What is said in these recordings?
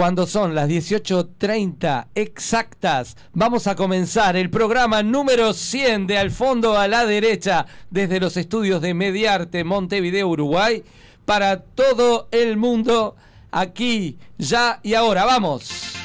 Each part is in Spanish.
Cuando son las 18.30 exactas, vamos a comenzar el programa número 100 de Al fondo a la derecha desde los estudios de Mediarte Montevideo, Uruguay, para todo el mundo, aquí, ya y ahora. ¡Vamos!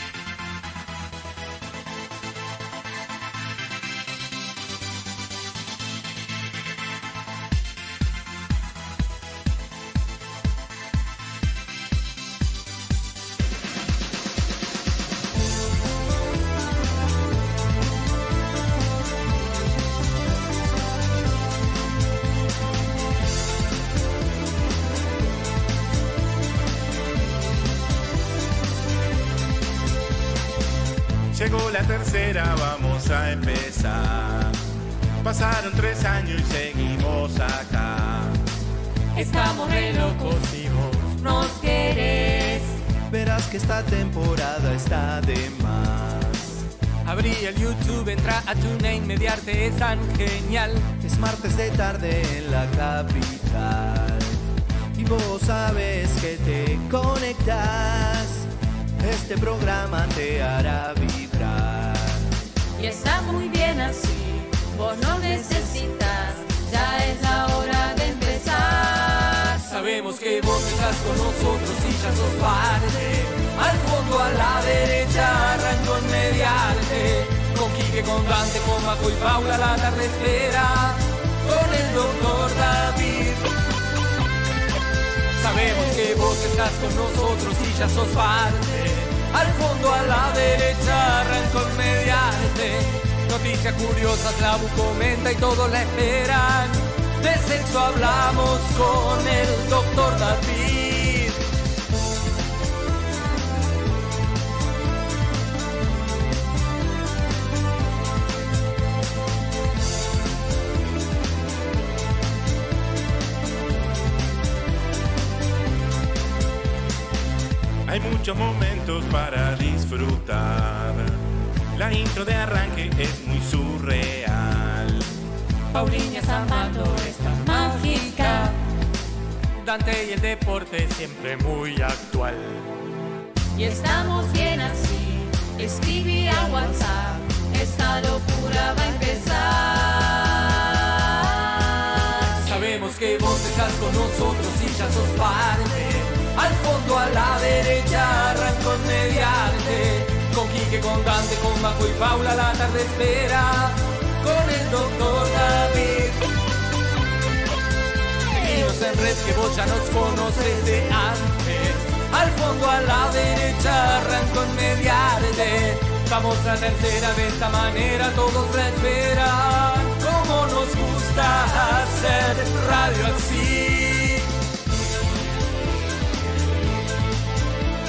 Vamos a tercera de esta manera, todos la esperan. Como nos gusta hacer radio así.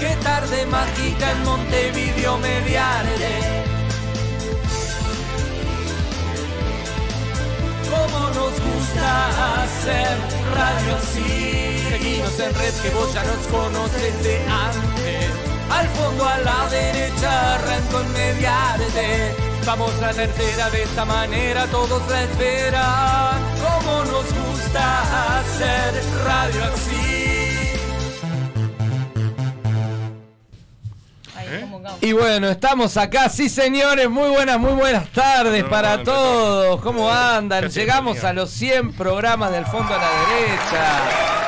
Qué tarde mágica en Montevideo mediarte. Como nos gusta hacer radio así. Seguimos en red que vos ya nos conoces de antes. Al fondo a la derecha arrancó en mediarte. Vamos a tercera de esta manera, todos la esperan. Como nos gusta hacer radio así. Y bueno, estamos acá, sí señores, muy buenas, muy buenas tardes No, para no, todos. ¿Cómo andan? Casi Llegamos a los 100 programas del fondo a la derecha.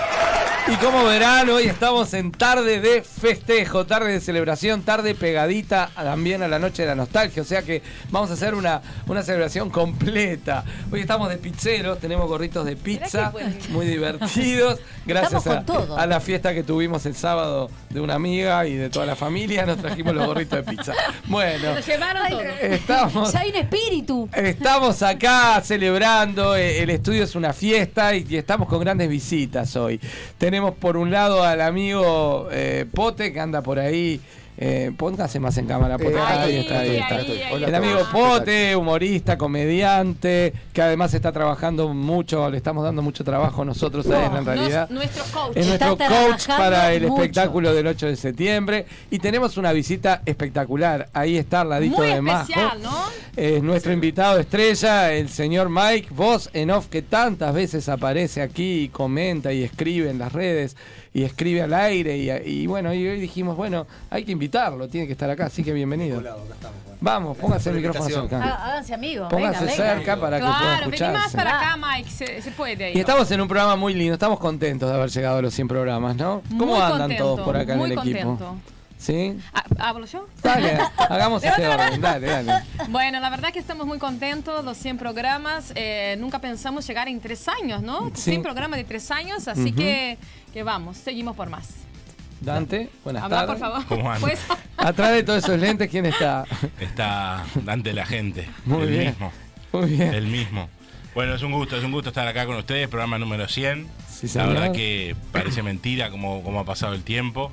Y como verán, hoy estamos en tarde de festejo, tarde de celebración, tarde pegadita también a la noche de la nostalgia. O sea que vamos a hacer una, una celebración completa. Hoy estamos de pizzeros, tenemos gorritos de pizza, muy divertidos. Gracias a, la fiesta que tuvimos el sábado de una amiga y de toda la familia, nos trajimos los gorritos de pizza. Bueno, estamos. Ya hay un espíritu. Estamos acá celebrando, eh, el estudio es una fiesta y, y estamos con grandes visitas hoy. Tenemos por un lado al amigo eh, Pote que anda por ahí. Eh, póngase más en cámara, Pote. Eh, Ah, ahí, ahí está, ahí ahí, está. ahí, ahí. Hola El amigo. Pote, humorista, comediante, que además está trabajando mucho, le estamos dando mucho trabajo nosotros a él en realidad. nuestro coach. Es nuestro Está coach para el mucho. espectáculo del 8 de septiembre. Y tenemos una visita espectacular. Ahí está al ladito Muy de Majo. especial, ¿no? Es nuestro invitado estrella, el señor Mike, voz en off que tantas veces aparece aquí y comenta y escribe en las redes y escribe al aire. Y, y bueno, y hoy dijimos, bueno, hay que invitarlo, tiene que estar acá, así que bienvenido. Estamos. Vamos, póngase el micrófono cerca. Há- Háganse amigos. Póngase venga, venga. cerca para que pueda Claro, vení más escucharse. para acá, Mike, se, se puede ahí. Y estamos en un programa muy lindo, estamos contentos de haber llegado a los 100 programas, ¿no? ¿Cómo Muy andan contento, todos por acá en el equipo? contento. ¿Sí? Ah, ¿Hablo yo? Dale, hagamos este orden, dale, dale. Bueno, la verdad que estamos muy contentos, los 100 programas. eh, nunca pensamos llegar en tres años, ¿no? Sí. 100 programas de tres años, así que, que vamos, seguimos por más. Dante, buenas Habla, por tardes. favor. ¿Cómo? Pues, Atrás de todos esos lentes, ¿quién está? Está Dante la gente. Muy el bien. mismo. Muy bien. El mismo. Bueno, es un gusto, es un gusto estar acá con ustedes, programa número 100. Sí, la verdad que parece mentira cómo, cómo ha pasado el tiempo.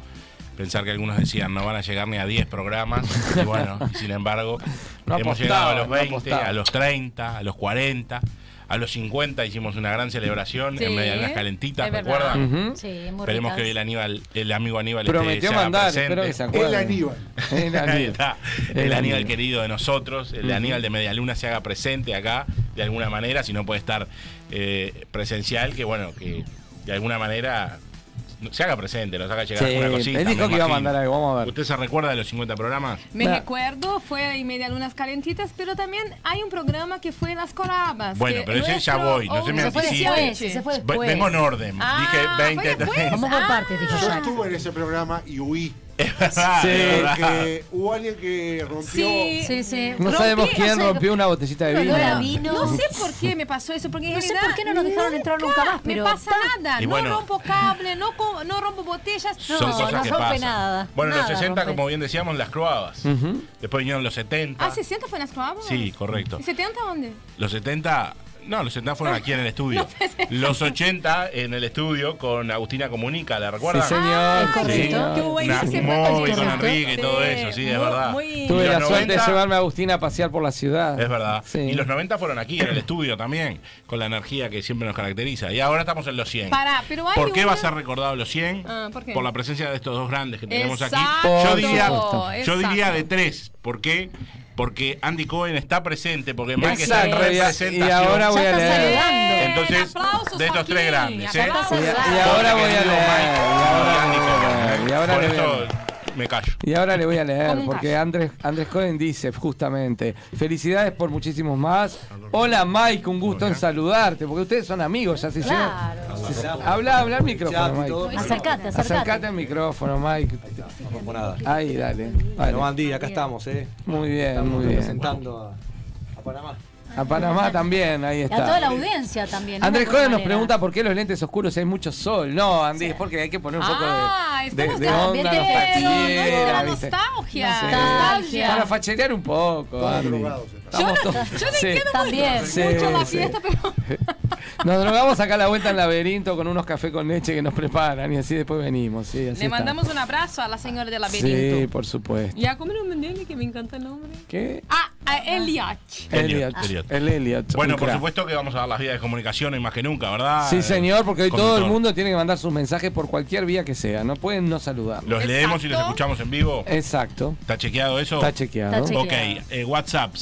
Pensar que algunos decían no van a llegar ni a 10 programas. Y bueno, y sin embargo, No hemos llegado a los no 20, apostaban. a los 30, a los 40. A los 50 hicimos una gran celebración Sí, en Medialunas Calentitas. ¿recuerdan? Ujú. Sí, muy Esperemos ricas. que el, Aníbal, el amigo Aníbal esté- Prometió se haga mandar, presente. espero que se acuerde. El Aníbal. El Ahí Aníbal. está. El El, Aníbal Aníbal. querido de nosotros, el Aníbal de Medialuna se haga presente acá de alguna manera, si no puede estar eh, presencial, que bueno, que de alguna manera se haga presente, nos haga llegar Sí, alguna cosita. él dijo que iba a mandar algo, vamos a ver. ¿Usted se recuerda de los 50 programas? me recuerdo, fue en media lunas calentitas, pero también hay un programa que fue en las corabas. Bueno, pero ese ya voy, no se me Se fue anticipe. Vengo en orden. Ah, Dije fue 20, después. 30. Vamos por partes, dijo Yo estuve en ese programa y huí. Es verdad, Sí. es verdad. Hubo alguien que rompió. Sí. Sí, sí. No Rompí, sabemos quién rompió una botellita de vino. No sé por qué me pasó eso, porque No sé por qué no nos dejaron entrar nunca más, pero me pasa nada, Y no bueno. rompo cable, no, no rompo botellas. Son No, cosas no que rompe pasan. nada. Bueno, en los Nada 60, rompe. como bien decíamos, las croabas. Ujú. Después vinieron los 70. Ah, 60 fue en las croabas. Sí, correcto. ¿Y 70 dónde? Los 70, no, los 70 fueron aquí en el estudio. Los 80 en el estudio con Agustina Comunica, ¿la Sí, recuerdan? Ah, sí, correcto. señor. Una Sí, sí, con. Enrique y todo eso, sí, es muy- verdad. muy- Tuve la suerte de 90 llevarme a Agustina a pasear por la ciudad. Es verdad. Sí. Y los 90 fueron aquí en el estudio también, con la energía que siempre nos caracteriza. Y ahora estamos en los 100. Pará, pero hay ¿Por qué una- va a ser recordado los 100? Ah, ¿por qué? la presencia de estos dos grandes que tenemos Exacto, aquí. Yo diría, yo diría de tres. ¿Por qué? Porque Andy Cohen está presente, porque Mike está en representación. y ahora voy a leer. saludando. Entonces, de estos tres grandes, ¿eh? Y, ahora voy a leer. Y ahora le voy a leer. Me callo. Y ahora le voy a leer, porque. Andrés, Andrés Cohen dice justamente, felicidades por muchísimos más. Hola Mike, un gusto en saludarte, porque ustedes son amigos, ya se. Claro. se- Habla, habla al micrófono. Mike. Acercate, Acércate acercate. al micrófono, Mike. No rompo nada. Ahí, dale. Bueno, Vale. Andy, acá estamos, ¿eh? Muy bien, Estamos muy bien. representando a, a Panamá. A Panamá también, ahí Y a toda la está. audiencia también. ¿no? Andrés Cohen nos pregunta por qué los lentes oscuros hay mucho sol. No, Andy, es porque hay que poner un poco Ah, de, de, estamos de de onda la ¿viste? nostalgia. Nostalgia. Para facherear un poco, Todos Yo no- todos- yo no sí. entiendo También. Sí, mucho la sí. fiesta, pero Nos drogamos acá a la vuelta en laberinto con unos cafés con leche que nos preparan y así después venimos. Sí, así le está. mandamos un abrazo a la señora del Sí, laberinto. por supuesto. Ya, ¿cómo no me entiende que me encanta el nombre? ¿Qué? Ah, a. Elliot, Elliot. Elliot. El Elliot. Bueno, un por supuesto que vamos a dar las vías de comunicación hoy más que nunca, ¿verdad? Sí, señor, porque hoy todo el mundo tiene que mandar sus mensajes por cualquier vía que sea. No pueden no saludar. Los Exacto. leemos y los escuchamos en vivo. Exacto. ¿Está chequeado eso? Está chequeado. Está chequeado. Ok, eh, WhatsApp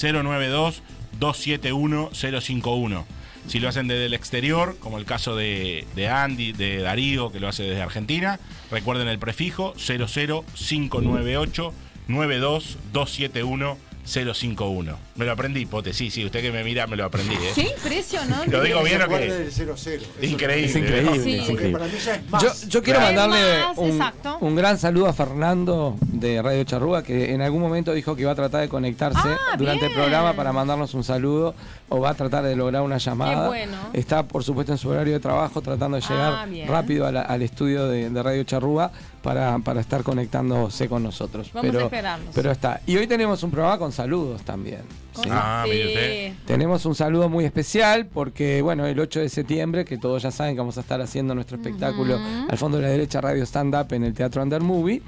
092-271-051. Si lo hacen desde el exterior, como el caso de, de Andy, de Darío, que lo hace desde Argentina, recuerden el prefijo 00598 92271 051. Me lo aprendí, Pote, sí, sí, usted que me mira me lo aprendí, ¿eh? Qué impresionante. Lo digo bien o qué? del 0-0. Eso Increíble. Es increíble, Sí. es Porque increíble. para mí ya es más. Yo, yo quiero mandarle Más, un, un gran saludo a Fernando de Radio Charrúa, que en algún momento dijo que iba a tratar de conectarse Ah, durante el programa para mandarnos un saludo o va a tratar de lograr una llamada. Qué bueno. Está, por supuesto, en su horario de trabajo tratando de Ah, llegar bien. rápido la- al estudio de, de Radio Charrúa para, para estar conectándose con nosotros. Vamos a pero, esperarlos. pero está. Y hoy tenemos un programa con saludos también. ¿sí? Ah. Sí. Tenemos un saludo muy especial porque, bueno, el 8 de septiembre, que todos ya saben que vamos a estar haciendo nuestro espectáculo al fondo de la derecha Radio Stand Up en el Teatro Under Movie,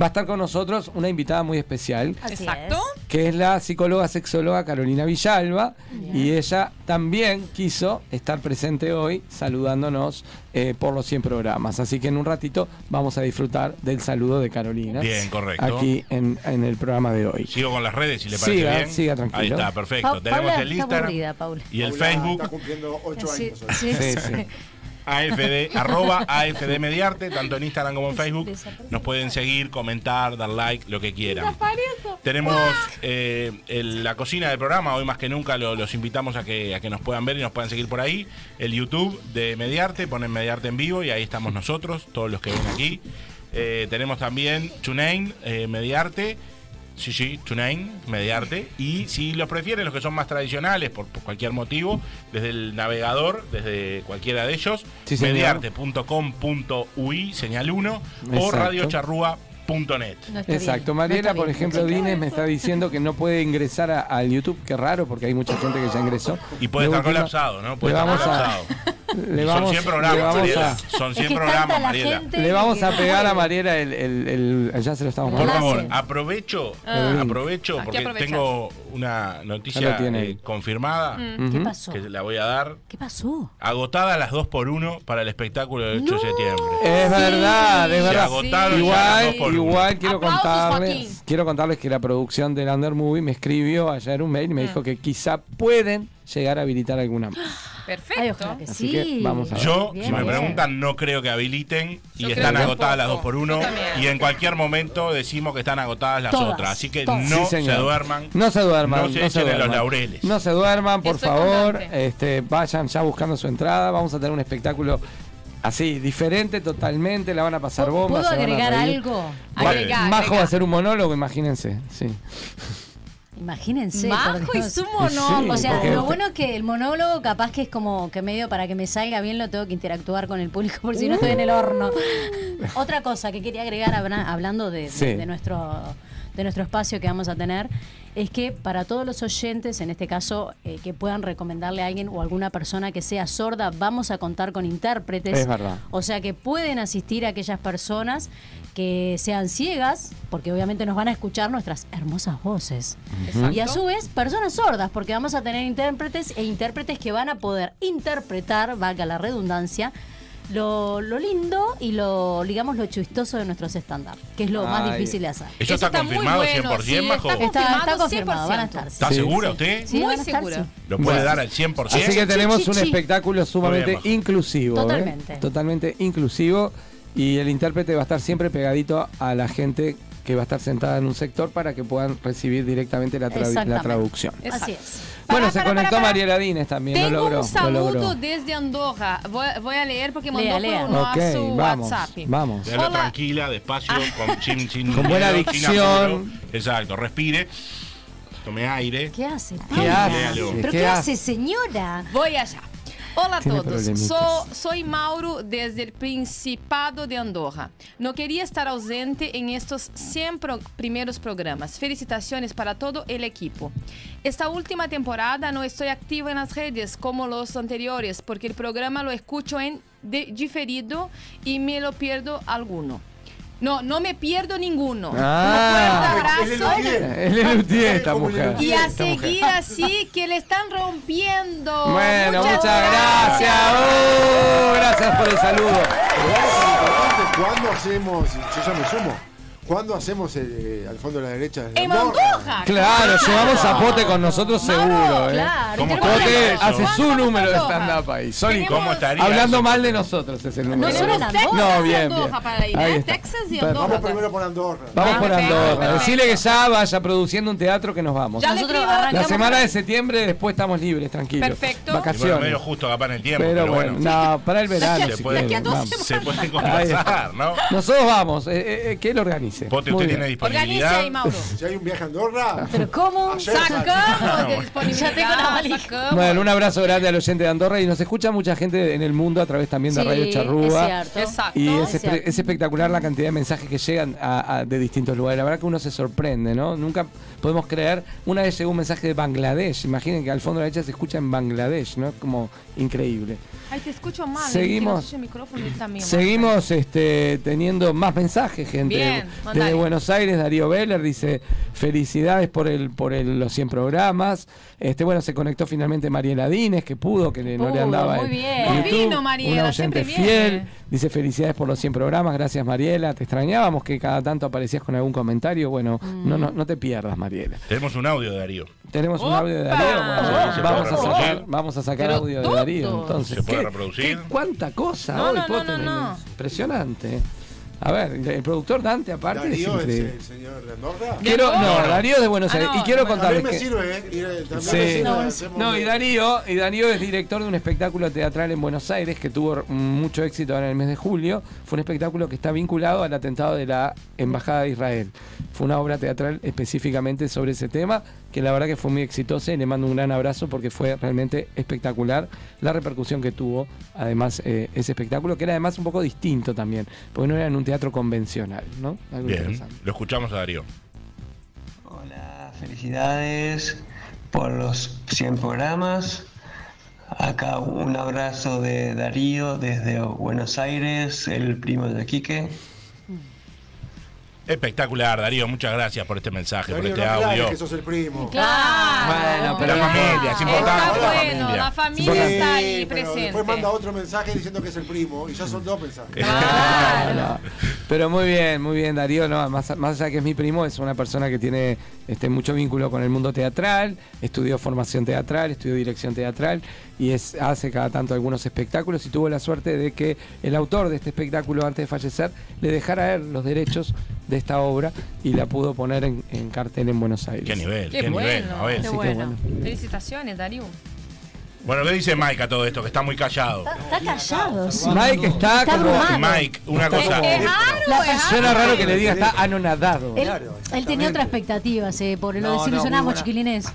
va a estar con nosotros una invitada muy especial, Exacto. que es la psicóloga sexóloga Carolina Villalba, y ella también quiso estar presente hoy saludándonos eh, por los 100 programas. Así que en un ratito vamos a disfrutar del saludo de Carolina. Bien, correcto. Aquí en, en el programa de hoy. Sigo con las redes, si le parece Siga, bien. siga tranquilo. Ahí está, perfecto. Pa- Tenemos Paula el Instagram aburrida, y el Paula Facebook. Está cumpliendo 8 Sí, años. hoy. sí. sí. AFD, arroba AFD Mediarte, tanto en Instagram como en Facebook. Nos pueden seguir, comentar, dar like, lo que quieran. Tenemos eh, el- la cocina del programa, hoy más que nunca lo- los invitamos a que, a que nos puedan ver y nos puedan seguir por ahí. El YouTube de Mediarte, ponen Mediarte en vivo y ahí estamos nosotros, todos los que ven aquí. Eh, tenemos también TuneIn, eh, Mediarte. Sí, sí, TuneIn, Mediarte. Y si los prefieren, los que son más tradicionales, por, por cualquier motivo, desde el navegador, desde cualquiera de ellos, Sí, mediarte.com.ui, señal 1, o Exacto. radiocharrúa.net. No Exacto, bien, Mariela, no por bien. ejemplo, Dines me está diciendo que no puede ingresar a- al YouTube, qué raro, porque hay mucha gente que ya ingresó. Y puede De estar colapsado, ¿no? Puede le estar vamos a- colapsado. Le vamos, son 100 programas, le vamos Mariela. a- Son Es 100 que es programas, Mariela. le vamos a pegar a. Mariela el, el- el- ya se lo estamos Por favor, aprovecho, Ah. aprovecho porque tengo una noticia eh, confirmada ¿Qué Ujú. pasó? que la voy a dar. ¿Qué pasó? Agotada las 2 por 1 para el espectáculo del 8 de septiembre. Es verdad, es Se verdad. agotaron ya las dos Igual. Igual quiero Aplausos, contarles, Joaquín. quiero contarles que la producción del Under Movie me escribió ayer un mail y me dijo que quizá pueden llegar a habilitar alguna más. Perfecto. Ay, ojalá que Así sí. que vamos a ver. Yo, Bien, si me bien. preguntan, no creo que habiliten y creo están que agotadas las 2 tampoco. por 1 Yo también. y en cualquier momento decimos que están agotadas las Todas, otras. Así que todas. no Sí, se señor. duerman. No se duerman. No se echen los duerman. laureles. No se duerman, por Estoy favor. Este, vayan ya buscando su entrada. Vamos a tener un espectáculo así, diferente totalmente. La van a pasar ¿Puedo bomba. a agregar algo? Vale. Agrega, Majo agrega. va a hacer un monólogo, imagínense. Sí. Imagínense. Majo y su monólogo. O sea, porque- lo bueno es que el monólogo capaz que es como que medio para que me salga bien lo tengo que interactuar con el público por si no estoy en el horno. Otra cosa que quería agregar habla- hablando de, de- Sí. de nuestro de nuestro espacio que vamos a tener es que para todos los oyentes, en este caso, eh, que puedan recomendarle a alguien o alguna persona que sea sorda, vamos a contar con intérpretes. Es verdad. O sea que pueden asistir a aquellas personas que sean ciegas, porque obviamente nos van a escuchar nuestras hermosas voces. Y a su vez, personas sordas, porque vamos a tener intérpretes e intérpretes que van a poder interpretar, valga la redundancia, lo, lo lindo y lo, digamos, lo chistoso de nuestros estándar, que es lo más difícil de hacer. ¿Eso, está, está muy confirmado bueno, 100%, sí, Majo? está Está, está confirmado van a 100%. estar. ¿Está Sí, segura sí. usted? Sí, Muy segura. sí. ¿Lo puede Bueno. dar al 100%? Así que tenemos un espectáculo sumamente inclusivo. ¿eh? Totalmente. Totalmente inclusivo. Y el intérprete va a estar siempre pegadito a la gente que va a estar sentada en un sector para que puedan recibir directamente la, tra- la traducción. Así es. Bueno, Para, se para, conectó para, para. Mariela Dines también, Tengo lo logró. un lo saludo logró. desde Andorra. Voy, voy a leer porque Lea, mandó lea. por nuestro Ok, vamos, WhatsApp. vamos. Hola. tranquila, despacio, con, sin Con buena miedo, sin dicción. apuro. Exacto, respire, tome aire. ¿Qué hace? ¿Qué Paula? hace? ¿Pero ¿Qué qué, hace, señora? Voy allá. Hola a todos, soy Mauro desde el Principado de Andorra. No quería estar ausente en estos 100 pro- primeros programas. Felicitaciones para todo el equipo. Esta última temporada no estoy activa en las redes como los anteriores porque el programa lo escucho en de- diferido y me lo pierdo alguno. No, no me pierdo ninguno. Ah. Un fuerte abrazo. Él es Lutier, esta mujer. Y a seguir así, que le están rompiendo. Bueno, muchas, gracias. Oh, gracias por el saludo. ¿Cuándo hacemos, yo ya me sumo, cuándo hacemos eh, al fondo de la derecha? En? Andorra. Claro, llevamos a Pote con nosotros seguro. ¿eh? Claro, ¿Cómo tenemos está Pote hace su ¿Cuánto número de stand-up ahí. Sónico. ¿Cómo estaría Hablando eso? mal de nosotros es el número. No solo en Texas. No, bien, Andorra para ir, ¿eh? Texas y. Andorra. Vamos primero por Andorra. Vamos Ah, por Andorra. Decirle que ya vaya produciendo un teatro que nos vamos. Ya le Nosotros. La semana de septiembre después estamos libres, tranquilos. Perfecto. Y bueno, Vacaciones. medio justo capaz en el tiempo, pero, pero, bueno, bueno. no, para el verano. Se si puede, se puede Ahí conversar. ¿no? Nosotros vamos, eh, eh, eh, que él organice. Pote, usted tiene Organice disponibilidad. ahí, Mauro. Si hay un viaje a Andorra, ¿Pero cómo? Sacamos de disponibilidad. Ya tengo la valija. sacamos. Bueno, un abrazo grande al oyente de Andorra y nos escucha mucha gente en el mundo a través también de Sí, Radio Charrúa. es. Exacto. Y es, es espe- cierto. es espectacular la cantidad de mensajes que llegan a- a- de distintos lugares. La verdad que uno se sorprende, ¿no? Nunca podemos creer. Una vez llegó un mensaje de Bangladesh. Imaginen que al fondo de la derecha se escucha en Bangladesh, ¿no? Es como increíble. Ay, te escucho mal. Seguimos. no. Seguimos este, teniendo más mensajes, gente. Bien, Desde. Buenos Aires, Darío Beller dice felicidades por el por el- los 100 programas. Este, bueno, se conectó finalmente Mariela Dines, que pudo, que no le andaba muy en bien. YouTube. Vino, Mariela, Una oyente siempre viene. Dice felicidades por los 100 programas, gracias Mariela. Te extrañábamos que cada tanto aparecías con algún comentario. Bueno, no, no, no te pierdas, Mariela. Tenemos un audio de Darío. Tenemos un audio de Darío. Bueno, vamos, a sacar, vamos a sacar Pero audio de. Darío. Entonces, ¿Se puede ¿Qué- reproducir? qué- ¿Cuánta cosa No, hoy, no, no, no. Impresionante. A ver, el productor Dante, aparte, Darío es es el señor de Andorra. Quiero, no, Darío de Buenos Ah, Aires. no, y quiero bueno. A mí contarles me que. sirve, ¿eh? Y, también Sí. me sirve, No, y Darío, y Darío es director de un espectáculo teatral en Buenos Aires que tuvo mucho éxito ahora en el mes de julio. Fue un espectáculo que está vinculado al atentado de la Embajada de Israel. Fue una obra teatral específicamente sobre ese tema, que la verdad que fue muy exitosa y le mando un gran abrazo porque fue realmente espectacular la repercusión que tuvo, además, eh, ese espectáculo, que era además un poco distinto también, porque no era en un teatro convencional, ¿no? Algo Bien, interesante. lo escuchamos a Darío. Hola, felicidades por los 100 programas. Acá un abrazo de Darío desde Buenos Aires, el primo de Quique. Espectacular, Darío. Muchas gracias por este mensaje, Darío, por no este aclares audio. que sos el primo. Claro. Bueno, pero La familia, es importante Está la bueno, familia. la familia Sí, está ahí pero presente. Después manda otro mensaje diciendo que es el primo y ya son dos mensajes. Claro. No, pero muy bien, muy bien, Darío. No, más, más allá que es mi primo, es una persona que tiene este, mucho vínculo con el mundo teatral, estudió formación teatral, estudió dirección teatral y es, hace cada tanto algunos espectáculos y tuvo la suerte de que el autor de este espectáculo, antes de fallecer, le dejara a él los derechos de esta obra y la pudo poner en, en cartel en Buenos Aires. Qué nivel, qué, Qué nivel. bueno, A ver. qué Sí, qué bueno. bueno. Felicitaciones, Darío. Bueno, ¿qué dice Mike a todo esto? Que está muy callado. Está callado, sí. Mike está, Está como. abrumado. Mike, una Está cosa. Es raro, La- es Suena raro que le diga, está anonadado. Él, él tenía otras expectativas, eh, por lo No, no, desilusionamos, muy buena. chiquilines.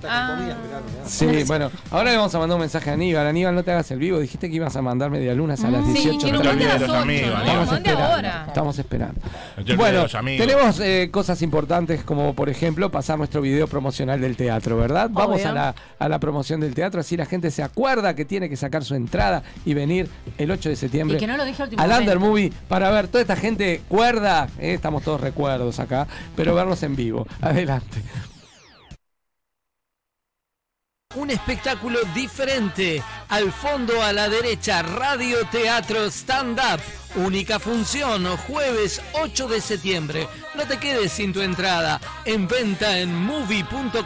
Sí, bueno, ahora le vamos a mandar un mensaje a Aníbal. Aníbal, no te hagas el vivo. Dijiste que ibas a mandar medialunas a las Sí, 18. que nos te mande a olvides las de los 8. amigos, No, esperando. Estamos esperando. No Bueno, tenemos eh, cosas importantes como por ejemplo pasar nuestro video promocional del teatro, ¿verdad? Vamos a la, a la promoción del teatro, así la gente se acuerda que tiene que sacar su entrada y venir el 8 de septiembre Y que no lo dije a último al Under. Movie para ver toda esta gente cuerda, eh, estamos todos recuerdos acá, pero verlos en vivo. Adelante. Un espectáculo diferente. Al fondo a la derecha, Radio Teatro Stand Up. Única función, jueves 8 de septiembre. No te quedes sin tu entrada. En venta en movie.com.uy.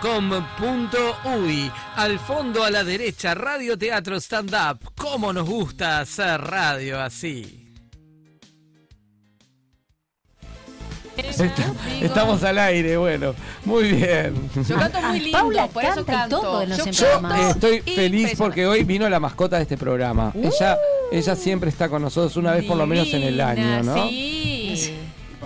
Al fondo a la derecha, Radio Teatro Stand Up. ¿Cómo nos gusta hacer radio así? Estamos al aire, bueno. Muy bien. Yo canto muy lindo, Paula por eso canta y canto. todo en los Yo estoy feliz porque hoy vino la mascota de este programa. Ella, ella siempre está con nosotros una vez por lo menos en el año, ¿no? Sí.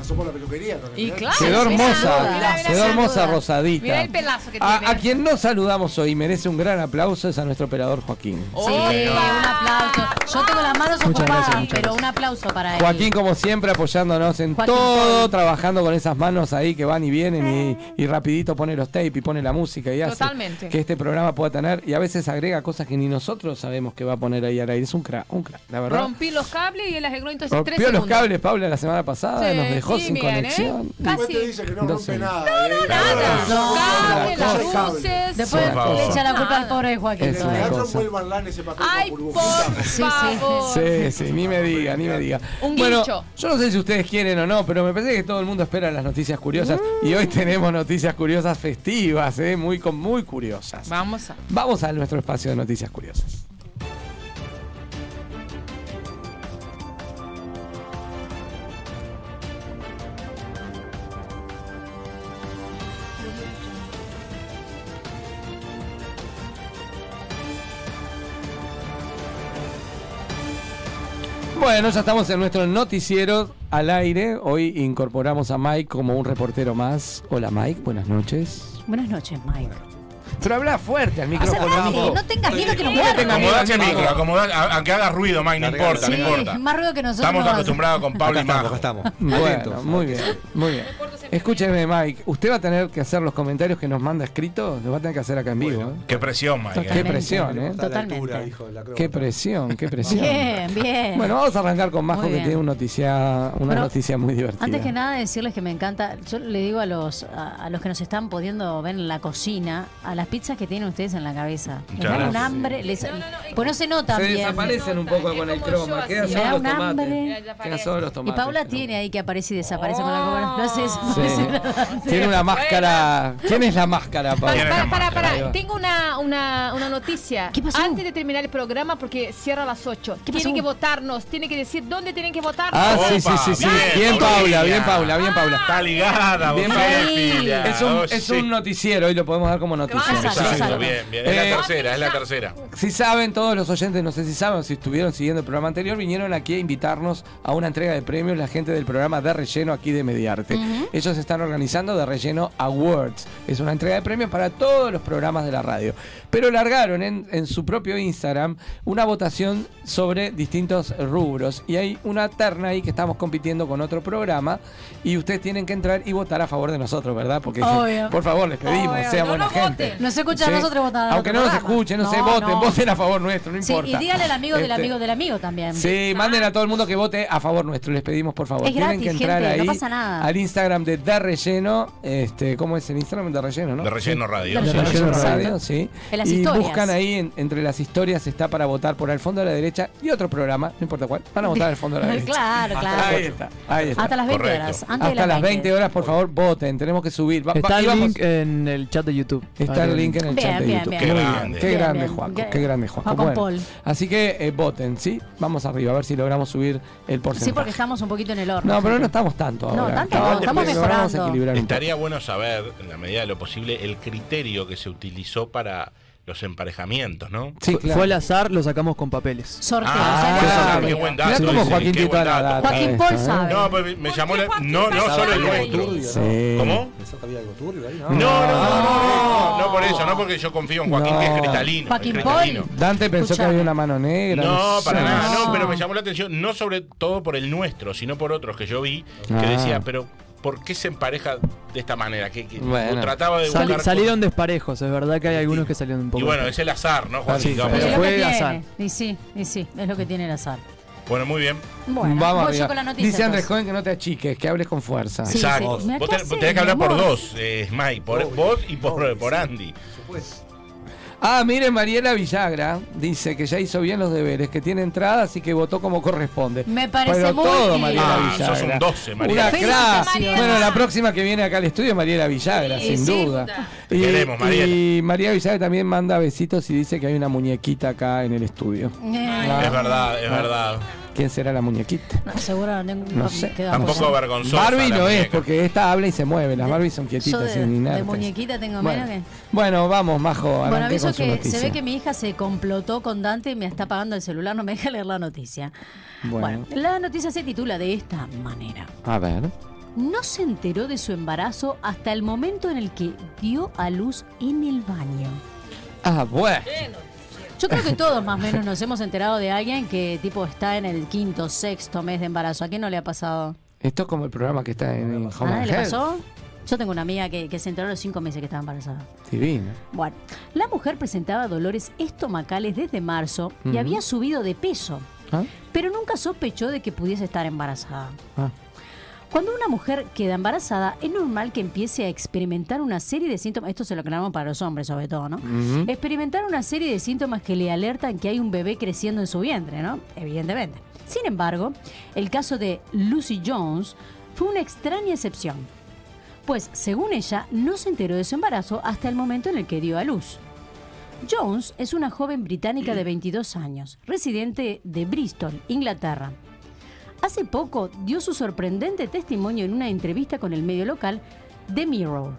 Pasó por la peluquería el Y claro. Quedó hermosa, quedó hermosa rosadita. Mira el pelazo que A, tiene. a quien no saludamos hoy merece un gran aplauso es a nuestro operador Joaquín. Sí, un aplauso. Yo tengo las manos Muchas ocupadas, gracias, pero gracias. un aplauso para él. Joaquín, como siempre, apoyándonos en Joaquín todo, Paul. trabajando con esas manos ahí que van y vienen y, y rapidito pone los tapes y pone la música y hace Totalmente. que este programa pueda tener y a veces agrega cosas que ni nosotros sabemos que va a poner ahí al aire. Es un crack, un crack, la verdad. Rompí los cables y él arregló entonces tres Rompió los segundos. cables, Paula, la semana pasada, Sí, nos dejó sí, sin bien, ¿eh? conexión. Después te Casi. dice que no rompe nada. No, Nada. No, cables, no, las no, no. luces. Después Por favor. le echa la culpa al Nada. pobre de Joaquín. Es En una el todavía. teatro cosa. envuelvanla ese papel Ay, con por burbujitas. favor. Sí, sí, ni me diga, ni me diga. Un bueno, guincho. yo no sé si ustedes quieren o no, pero me parece que todo el mundo espera las noticias curiosas y hoy tenemos noticias curiosas festivas, eh, muy, con- muy curiosas. Vamos a. Vamos a nuestro espacio de noticias curiosas. Bueno, ya estamos en nuestro noticiero al aire. Hoy incorporamos a Mike como un reportero más. Hola Mike, buenas noches. Buenas noches, Mike. Pero habla fuerte al micrófono, Acércate, no tengas miedo que nos No le tengas miedo. Acomodate el micro, acomodate, aunque haga ruido, Mike, no importa, no Sí, importa. más ruido que nosotros. Estamos no- acostumbrados con Pablo y Majo. Bueno, muy bien, muy bien. Escúcheme, Mike, usted va a tener que hacer los comentarios que nos manda escrito, los va a tener que hacer acá en vivo. ¿eh? Qué presión, Mike. Qué eh. presión, ¿eh? Totalmente. Qué presión, qué presión. Bien, bien. Bueno, vamos a arrancar con Majo que tiene una noticia, una noticia muy divertida. Antes que nada decirles que me encanta, yo le digo a los a, a los que nos están pudiendo ver en la cocina, a las las pizzas que tienen ustedes en la cabeza. Un hambre. Les, pues no se nota Se bien. desaparecen un poco con el croma. Quedan Me solo los un tomates. hambre. Quedan solo los Y tomates. Paula tiene ahí que aparece y desaparece con la Oh. cámara. No sé Sí. Tiene una máscara. ¿Quién es la máscara, Paula? ¿Quién es la Para, para, máscara? Ahí para. va. Tengo una, una, una noticia. ¿Qué pasó? Antes de terminar el programa, porque cierra a las 8. ¿Qué Tienen pasó? que votarnos. Tienen que decir dónde tienen que votarnos. Ah, sí, sí, sí, sí. bien, Bien, Paula, bien, Paula, bien, Paula. Está ligada, Bien, vos, Paula. Cecilia. Es un, Oh, es un noticiero y lo podemos dar como noticia. Exacto, Exacto, exacto. bien, bien. Es Eh, la tercera, es la tercera. Si saben, todos los oyentes, no sé si saben si estuvieron siguiendo el programa anterior, vinieron aquí a invitarnos a una entrega de premios la gente del programa de relleno aquí de Mediarte. Ellos están organizando de relleno Awards. Es una entrega de premios para todos los programas de la radio. Pero largaron en, en su propio Instagram una votación sobre distintos rubros. Y hay una terna ahí que estamos compitiendo con otro programa. Y ustedes tienen que entrar y votar a favor de nosotros, ¿verdad? Porque, Obvio. por favor, les pedimos, Obvio, sean no buena gente. voten. No se escucha a nosotros votar al Aunque no nos escuchen, no, No, sé, voten, no. voten a favor nuestro, no Sí, importa. y díganle al amigo del Este, amigo del amigo también. Sí, manden a todo el mundo que vote a favor nuestro, les pedimos por favor. Es Tienen gratis, que entrar gente, no ahí pasa nada. al Instagram de De Relleno, este, ¿cómo es el Instagram de Relleno, no? De relleno Sí. radio. De Relleno Relleno Radio. Sí. En las y historias. buscan ahí en- entre las historias está para votar por al fondo de la derecha y otro programa, no importa cuál, van a votar al fondo de la derecha. Claro, claro. Ahí está, ahí está. Hasta las 20 Correcto. horas. Antes de Hasta las 20 horas, por favor, voten, tenemos que subir. Va- va- Está el link en el chat de YouTube. Está el link en el Bien, chat de bien, YouTube. bien. Qué grande, qué grande. Juaco. Qué- grande, Juaco. Juaco Bueno, Paul. así que eh, voten, ¿sí? Vamos arriba, a ver si logramos subir el porcentaje. Sí, porque estamos un poquito en el horno. No, pero no estamos tanto No, ahora. tanto no, estamos mejorando. Estaría bueno saber, en la medida de lo posible, el criterio que se utilizó para los emparejamientos, ¿no? Sí, Fue- claro. Fue al azar, lo sacamos con papeles. Sorteo. Ah, sale qué sorteo. sabe, qué buen dato. Mirá cómo sí, Joaquín dato. data Joaquín Paul ¿eh? sabe. No, pues me llamó la... No, no, solo el nuestro. Sí. ¿Cómo? ¿Pensó que había algo turbio ahí? No, no, no, no, no por eso, no porque yo confío en Joaquín, que es No. cristalino. Joaquín. Paul. Dante pensó Escuchame. que había una mano negra. No, para nada, no, No. pero me llamó la atención, no sobre todo por el nuestro, sino por otros que yo vi, que Ah. decía, pero ¿por qué se empareja de esta manera? Que, que Bueno. trataba de buscar salieron desparejos, es verdad que hay algunos que salieron un Y poco. bueno, es el azar, ¿no, Sí, pero Vamos. Es lo fue tiene. azar. Y sí, y sí, es lo que tiene el azar. Bueno, muy bien. Bueno, Vamos voy arriba. yo con la noticia. Dice Andrés. Cohen que no te achiques, que hables con fuerza. Sí, Exacto. sí. Vos ¿qué ten- haces, tenés que hablar por dos, eh, Smile, por vos y por, por Andy. Ah, mire, Mariela Villagra dice que ya hizo bien los deberes, que tiene entrada, así que votó como corresponde. Me parece Pero muy todo, bien. Mariela Ah, Villagra. un 12, Mariela. Una. Bueno, la próxima que viene acá al estudio es Mariela Villagra, Sí, sin duda. Te queremos, Mariela. Y María Villagra también manda besitos y dice que hay una muñequita acá en el estudio. Es verdad, es verdad. ¿Quién será la muñequita? no, seguro no, No sé. Tampoco vergonzosa. Barbie lo es, porque esta habla y se mueve. Las Barbies son quietitas, de, sin de inertes. muñequita tengo Bueno, menos que. bueno, vamos, Majo. Bueno, aviso que noticia. se ve que mi hija se complotó con Dante y me está apagando el celular, no me deja leer la noticia. Bueno. Bueno, la noticia se titula de esta manera. A ver. No se enteró de su embarazo hasta el momento en el que dio a luz en el baño. Ah, bueno. Yo creo que todos más o menos nos hemos enterado de alguien que tipo está en el quinto, sexto mes de embarazo. ¿A quién no le ha pasado? Esto es como el programa que está en, en ¿A Home nadie and le pasó? Yo tengo una amiga que, que se enteró a los cinco meses que estaba embarazada. Divino. Bueno, la mujer presentaba dolores estomacales desde marzo y había subido de peso, ¿Ah? pero nunca sospechó de que pudiese estar embarazada. Ah. Cuando una mujer queda embarazada, es normal que empiece a experimentar una serie de síntomas, esto se lo aclaramos para los hombres sobre todo, ¿no? Experimentar una serie de síntomas que le alertan que hay un bebé creciendo en su vientre, ¿no? Evidentemente. Sin embargo, el caso de Lucy Jones fue una extraña excepción, pues según ella no se enteró de su embarazo hasta el momento en el que dio a luz. Jones es una joven británica de 22 años, residente de Bristol, Inglaterra. Hace poco dio su sorprendente testimonio en una entrevista con el medio local The Mirror,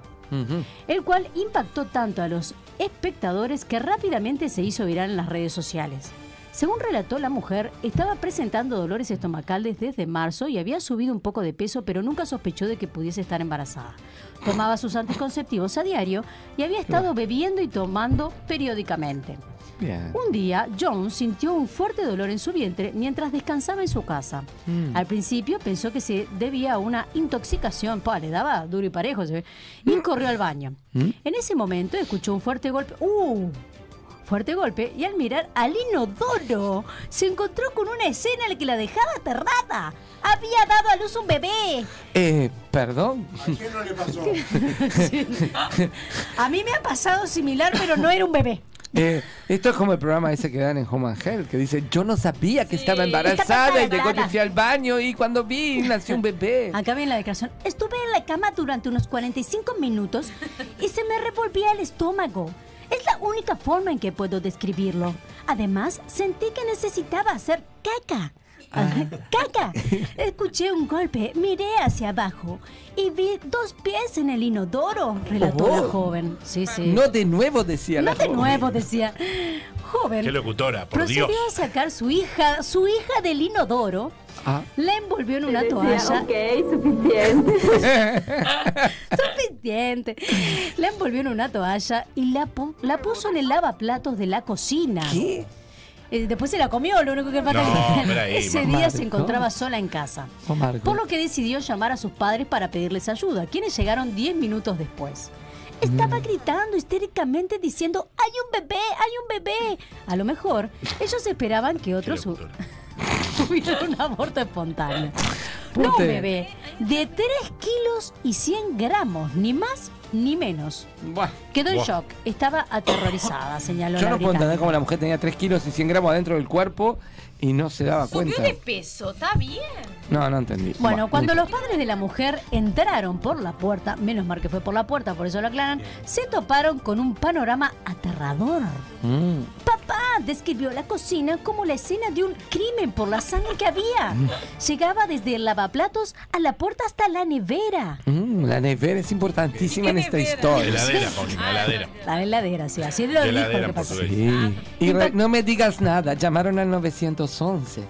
el cual impactó tanto a los espectadores que rápidamente se hizo viral en las redes sociales. Según relató la mujer, estaba presentando dolores estomacales desde marzo y había subido un poco de peso, pero nunca sospechó de que pudiese estar embarazada. Tomaba sus anticonceptivos a diario y había estado bebiendo y tomando periódicamente. Bien. Un día, Jones sintió un fuerte dolor en su vientre mientras descansaba en su casa. Mm. Al principio pensó que se debía a una intoxicación, pa, le daba duro y parejo, se ve, y corrió al baño. ¿Mm? En ese momento escuchó un fuerte golpe. ¡Uh! Fuerte golpe, y al mirar al inodoro, se encontró con una escena en la que la dejaba aterrada. Había dado a luz un bebé. Eh, perdón. ¿A quién no le pasó? A mí me ha pasado similar, pero no era un bebé. Eh, esto es como el programa ese que dan en Home and Health, que dice, yo no sabía que estaba embarazada y llegó que fui al baño y cuando vi nació un bebé. Acá viene la declaración. Estuve en la cama durante unos 45 minutos y se me revolvía el estómago. Es la única forma en que puedo describirlo. Además, sentí que necesitaba hacer caca. ¡Caca! Escuché un golpe, miré hacia abajo y vi dos pies en el inodoro, relató la Oh. joven. Sí, sí. No de nuevo decía la No de joven. nuevo, decía. Joven. Qué locutora, por procedió Dios. a sacar su hija, su hija del inodoro, Ah. la envolvió en una Decía, toalla. ok, suficiente. Suficiente. La envolvió en una toalla y la, pu- la puso en el lavaplatos de la cocina. ¿Qué? Eh, después se la comió, lo único que falta No, que- ahí, Ese día se encontraba sola en casa. Oh. Por lo que decidió llamar a sus padres para pedirles ayuda, quienes llegaron 10 minutos después. Estaba gritando histéricamente diciendo, hay un bebé, hay un bebé. A lo mejor ellos esperaban que otros hu- locutora. tuvieran un aborto espontáneo. No bebé de 3 kilos y 100 gramos, ni más ni menos. Buah. Quedó en Buah. shock, estaba aterrorizada, señaló Yo la no puedo entender cómo la mujer tenía 3 kilos y 100 gramos adentro del cuerpo y no se daba Subió cuenta. de peso, está bien. No, no entendí. Bueno, cuando los padres de la mujer entraron por la puerta, menos mal que fue por la puerta, por eso lo aclaran, se toparon con un panorama aterrador. Mm. Papá describió la cocina como la escena de un crimen por la sangre que había. Llegaba desde el lavaplatos a la puerta hasta la nevera. Mm, la nevera es importantísima en esta historia. Heladera, Paulina, heladera. La heladera, sí, así lo De dijo. Sí. Y re- no me digas nada, llamaron al 911.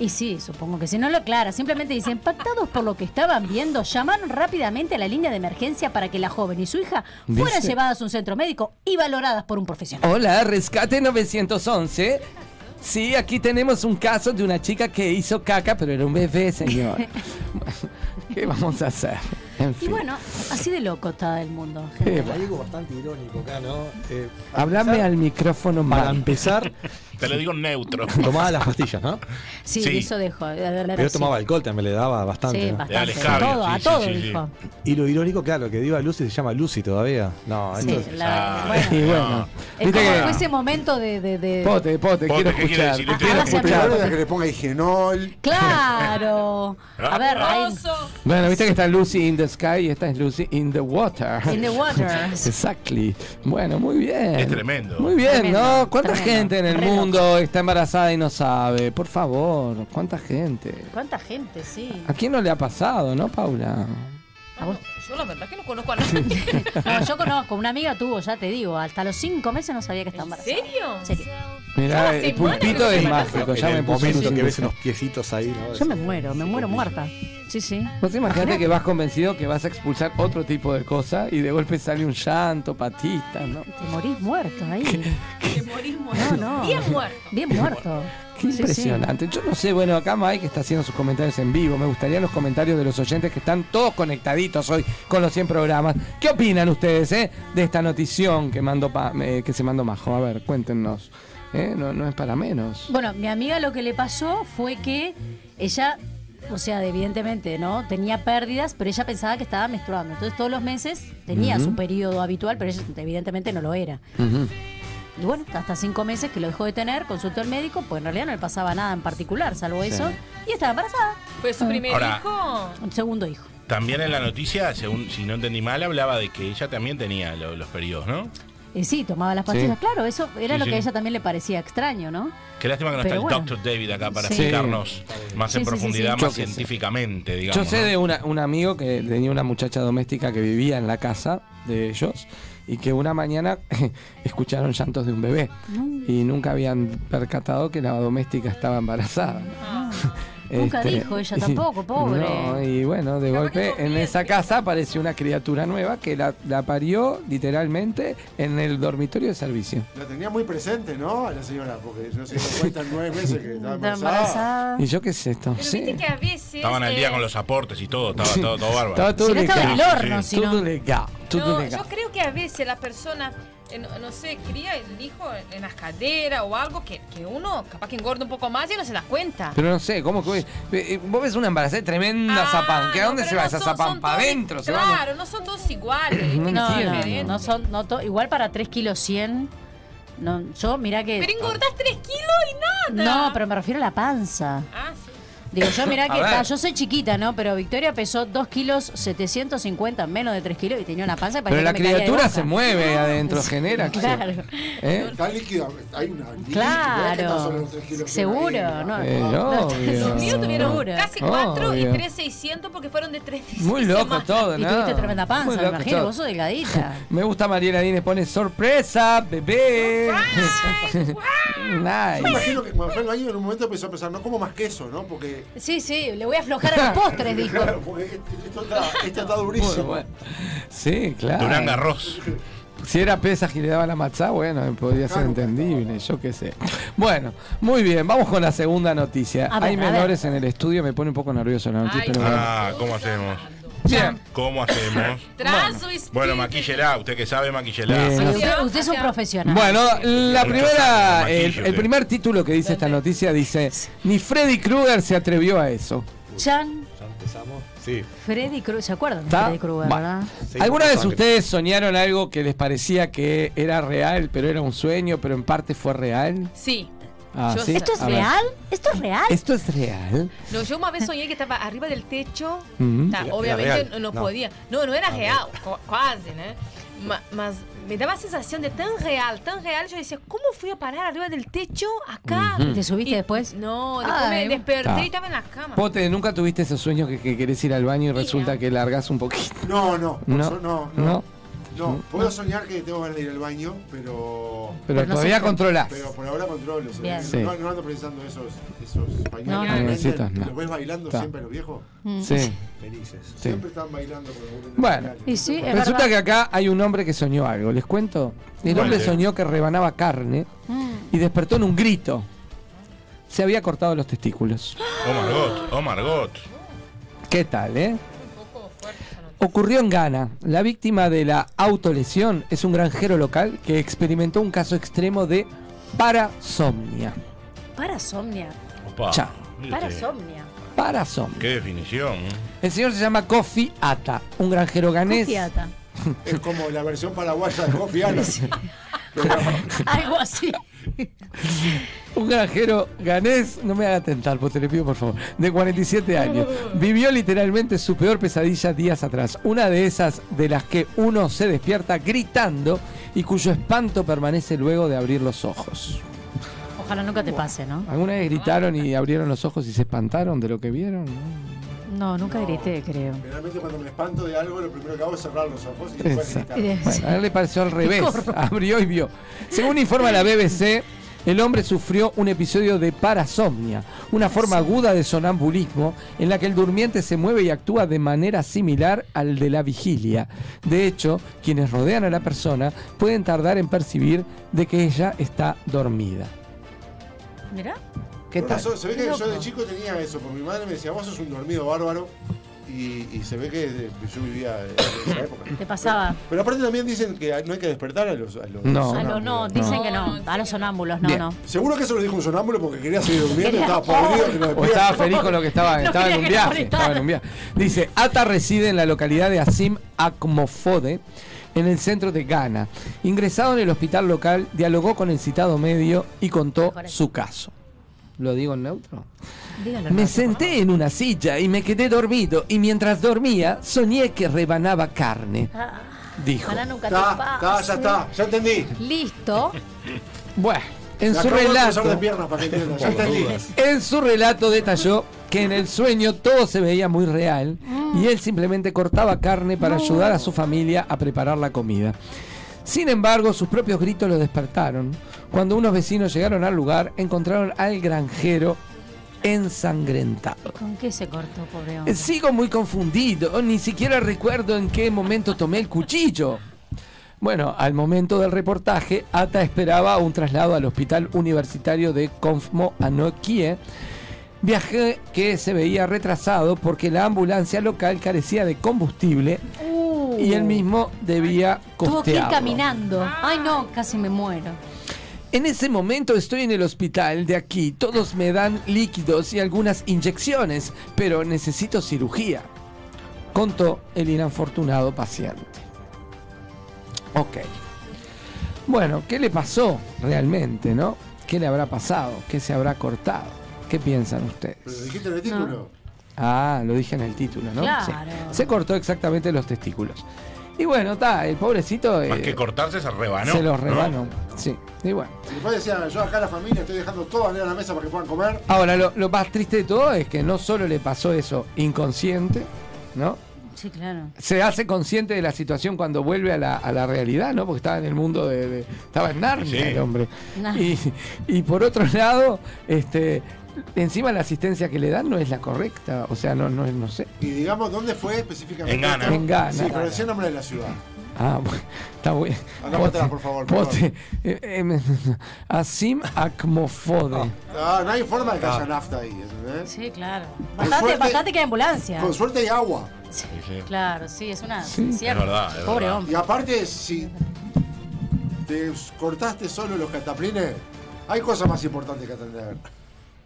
Y sí, supongo que si no lo aclara, simplemente dicen, impactados por lo que estaban viendo, llamaron rápidamente a la línea de emergencia para que la joven y su hija fueran ¿Viste? llevadas a un centro médico y valoradas por un profesional. Hola, rescate 911. Sí, aquí tenemos un caso de una chica que hizo caca, pero era un bebé, señor. ¿Qué vamos a hacer? En Y bueno, así de loco está el mundo. Hay algo bastante irónico acá, ¿no? Eh, empezar- al micrófono Para mal. empezar, Te lo digo neutro. tomaba las pastillas, ¿no? Sí, Sí. eso dejó. Pero así. tomaba alcohol, también le daba bastante. Sí, ¿no? bastante. Al escabio, a todo, a sí, todo sí, sí, dijo. Y lo irónico, claro, que dio a Lucy se llama Lucy todavía. No, Sí, esto es- la- Ah, bueno. Y bueno, Es viste como que- fue ese momento de... de, de- Pote, pote, Pote, quiero ¿qué quiere escuchar. decir? te Ah, quiero hágase Lo escuchar. peor es que le ponga higienol. Claro. A ver, ahí, Bueno, viste que está Lucy in the Sky y esta es Lucy in the Water. in the water. Exactly. Bueno, muy bien. Es tremendo. Muy bien, Tremendo, ¿no? ¿Cuánta tremendo. gente en el Re loco. Mundo está embarazada y no sabe? Por favor, ¿cuánta gente? ¿Cuánta gente, sí? ¿A quién no le ha pasado, no, Paula? ¿A vos? Yo la verdad que no conozco a nadie. No, yo conozco, una amiga tuvo, ya te digo, hasta los cinco meses no sabía que estaba ¿En embarazada. serio? En serio. Mirá, Cada el pulpito es mágico. en Ya me el momento que ves unos piecitos ahí, ¿no? Yo me muero, me muero muerta. Sí, sí. Vos imaginate que vas convencido que vas a expulsar otro tipo de cosa y de golpe sale un llanto, patitas, ¿no? Te morís muerto ahí. Te morís No, no. Bien muerto. Bien muerto. Qué Sí, sí. impresionante. Yo no sé, bueno, acá Mike está haciendo sus comentarios en vivo. Me gustaría los comentarios de los oyentes que están todos conectaditos hoy con los 100 programas. ¿Qué opinan ustedes eh, de esta notición que, mandó Pa- eh, que se mandó Majo? A ver, cuéntenos. Eh, No, no es para menos. Bueno, mi amiga lo que le pasó fue que ella, o sea, evidentemente, ¿no? Tenía pérdidas, pero ella pensaba que estaba menstruando. Entonces todos los meses tenía su periodo habitual, pero ella evidentemente no lo era. Y bueno, hasta cinco meses que lo dejó de tener, consultó al médico, pues en realidad no le pasaba nada en particular, salvo Sí. eso. Y estaba embarazada. ¿Fue su primer Ahora- hijo? Un segundo hijo. También en la noticia, según si no entendí mal, hablaba de que ella también tenía lo- los periodos, ¿no? Y sí, tomaba las pastillas. Sí. Claro, eso era Sí, lo sí. que a ella también le parecía extraño, ¿no? Qué lástima que no Pero está bueno. el Dr. David acá para Sí. explicarnos más Sí, en profundidad, sí. más Yo qué sé. científicamente, digamos. Yo sé ¿no? de una- un amigo que tenía una muchacha doméstica que vivía en la casa de ellos y que una mañana escucharon llantos de un bebé y nunca habían percatado que la doméstica estaba embarazada. Nunca Este, dijo ella tampoco, pobre. No, y bueno, de golpe en esa casa apareció una criatura nueva que la, la parió literalmente en el dormitorio de servicio. La tenía muy presente, ¿no? A la señora, porque no se dio cuenta en nueve meses que estaba embarazada. embarazada. ¿Y yo qué sé esto? Pero Sí. viste que a veces... Estaban al día eh, con los aportes y todo, estaba todo, todo bárbaro. Estaba todo Si no estaba en el legal. horno, Todo no. legal. Todo No, legal. yo creo que a veces la persona eh, no, no sé, cría el hijo en las caderas o algo que, que uno capaz que engorda un poco más y no se da cuenta. Pero no sé, ¿cómo que eh, Vos ves una embarazada tremenda Ah, zapán. ¿A no, dónde se va no esa son- zapán? ¿Para adentro? se? Claro, no son todos iguales. No que No, no, son, no to- igual para 3 kilos 100. No, yo, mira que. Pero engordás 3 kilos y nada. No, pero me refiero a la panza. Ah, sí. Digo, yo mirá que ta, yo soy chiquita, ¿no? Pero Victoria pesó 2 kilos 750, menos de 3 kilos y tenía una panza que Pero la que me criatura se mueve adentro, genera. ¿qué? Claro. ¿Eh? Está líquido, hay una Claro. que kilos que Seguro, ahí, no. Eh, No. Los míos tuvieron Seguro. casi 4 y Obvio. 3,600 porque fueron de 3 Muy loco todo, Y ¿no? tuviste tremenda panza, Muy me imagino. todo. Vos sos delgadita. Me gusta Mariela Dínez, pone sorpresa, bebé. Me nice. imagino que cuando fue al baño en un momento empezó a pensar, no como más queso, ¿no? Porque. Sí, sí, le voy a aflojar a los postres, dijo. Claro, esto está, esto está durísimo. Bueno, bueno. Sí, claro. Durán Garros. Si era pesa y le daba la matzá, bueno, podría ser entendible, yo qué sé. Bueno, muy bien, vamos con la segunda noticia. Ver, Hay menores en el estudio, me pone un poco nervioso la noticia, Ay, pero bueno. Ah, ¿cómo hacemos? Bien. ¿Cómo hacemos? Bueno, maquíllela, usted que sabe. Eh, no usted, usted es un profesional. Bueno, la primera, el, primer título que dice esta noticia dice, ni Freddy Krueger se atrevió a eso. Chan, ¿Ya empezamos? Sí. Freddy Krueger. ¿Se acuerdan de. Freddy Krueger, verdad? Sí, ¿Alguna vez ustedes soñaron algo que les parecía que era real, pero era un sueño, pero en parte fue real? Sí. Ah, Yo ¿sí? ¿Esto es A ver. real? ¿Esto es real? ¿Esto es real? No, yo una vez soñé que estaba arriba del techo. Mm. Ta, Era obviamente real. no, no podía. No, no era real, co- quase, né? Ma- Mas me daba a sensación de tan real, tan real. Yo decía, ¿cómo fui a parar arriba del techo acá? ¿Y te subiste Y- después? No, después Ay. me desperté Ta. y estaba en la cama. Pote, ¿nunca tuviste esos sueños que, que querés ir al baño y resulta que largás un poquito? No, no, No, no, no, no. No. puedo soñar que tengo ganas de ir al baño, pero. Pero, todavía sé. controlás. Pero por ahora controlo. o sea, Bien. no, Sí. no ando pensando esos, esos españoles. No, Necesitas. ¿Los ves bailando Ta. siempre los viejos? Sí. Felices. Sí. Siempre están bailando con Bueno. Y sí, es Resulta verdad. que acá hay un hombre que soñó algo. ¿Les cuento? El ¿Cuál hombre soñó que rebanaba carne Mm. y despertó en un grito. Se había cortado los testículos. Oh Margot, oh Margot. ¿Qué tal, eh? Ocurrió en Ghana. La víctima de la autolesión es un granjero local que experimentó un caso extremo de parasomnia. Parasomnia. Opa. Parasomnia. Parasomnia. Qué definición. ¿eh? El señor se llama Kofi Ata, un granjero ganés. Confiata. Es como la versión paraguaya de Coffee Allen. Pero Algo así. Un granjero ganés, no me haga tentar, pues te le pido por favor, de 47 años. Vivió literalmente su peor pesadilla días atrás. Una de esas de las que uno se despierta gritando y cuyo espanto permanece luego de abrir los ojos. Ojalá nunca te pase, ¿no? ¿Alguna vez gritaron y abrieron los ojos y se espantaron de lo que vieron? No, nunca grité, creo. generalmente cuando me espanto de algo, lo primero que hago es cerrar los ojos y después gritar. Bueno, a él le pareció al revés. Abrió y vio. Según informa la BBC, el hombre sufrió un episodio de parasomnia, una forma aguda de sonambulismo en la que el durmiente se mueve y actúa de manera similar al de la vigilia. De hecho, quienes rodean a la persona pueden tardar en percibir de que ella está dormida. Mirá. ¿Qué tal? razón, se ve que yo de chico tenía eso, porque mi madre me decía, vos sos un dormido bárbaro. Y, y se ve que yo vivía en esa época. Te pasaba. Pero aparte también dicen que no hay que despertar a los. A los No. A los no, dicen que no. A los sonámbulos, no, Bien. no. Seguro que eso lo dijo un sonámbulo porque quería seguir durmiendo, estaba podrido. que no O despierta. estaba feliz con lo que estaba, No estaba en un viaje. Estaba en un viaje. Dice, Ata reside en la localidad de Asim Akmofode, en el centro de Ghana. Ingresado en el hospital local, dialogó con el citado medio y contó su caso. ¿Lo digo en neutro? Dígalo. Me no. senté en una silla y me quedé dormido y mientras dormía soñé que rebanaba carne, Ah, dijo. Nunca te Está, está, ya está, ya entendí. Listo. Bueno, en su relato... de piernas para que ya entendí. En su relato detalló que en el sueño todo se veía muy real y él simplemente cortaba carne para ayudar a su familia a preparar la comida. Sin embargo, sus propios gritos lo despertaron. Cuando unos vecinos llegaron al lugar, encontraron al granjero ensangrentado. ¿Con qué se cortó, pobre hombre? Sigo muy confundido, ni siquiera recuerdo en qué momento tomé el cuchillo. Bueno, al momento del reportaje, Ata esperaba un traslado al hospital universitario de Confmo Anokie. Viaje que se veía retrasado porque la ambulancia local carecía de combustible Uh, y él mismo debía Tuvo que ir costearlo. caminando. Ay, no, casi me muero. En ese momento estoy en el hospital de aquí. Todos me dan líquidos y algunas inyecciones, pero necesito cirugía. Contó el inafortunado paciente. Ok. Bueno, ¿qué le pasó realmente, no? ¿Qué le habrá pasado? ¿Qué se habrá cortado? ¿Qué piensan ustedes? Pero dijiste el título. Ah, lo dije en el título, ¿no? Claro. Sí. Se cortó exactamente los testículos. Y bueno, está, el pobrecito Más eh, que cortarse, se rebanó. se los ¿no? rebanó. Sí, y bueno. Y después decía, yo acá a la familia estoy dejando todo arriba de la mesa para que puedan comer. Ahora, lo, lo más triste de todo es que no solo le pasó eso inconsciente, ¿no? Sí, claro. Se hace consciente de la situación cuando vuelve a la, a la realidad, ¿no? Porque estaba en el mundo de. de- estaba en Narnia Sí. el hombre. Nah. Y, y por otro lado, este. Encima la asistencia que le dan no es la correcta, o sea, no, no, no sé. Y digamos, ¿dónde fue específicamente? En Ghana. En Ghana. Sí, pero decía el nombre de la ciudad. Ah, bueno, está bueno. Acá atrás, por favor, por Pote, eh, eh, Asim Akmofode. Ah, no hay forma de que haya nafta ahí, ¿entendés? Sí, claro. Bastante, suerte- bastante que hay ambulancia. Con suerte hay agua. Sí, sí. Claro, sí, es una. Sí. cierto. Es verdad, es Pobre verdad. hombre. Y aparte, si te cortaste solo los cataplines, hay cosas más importantes que atender.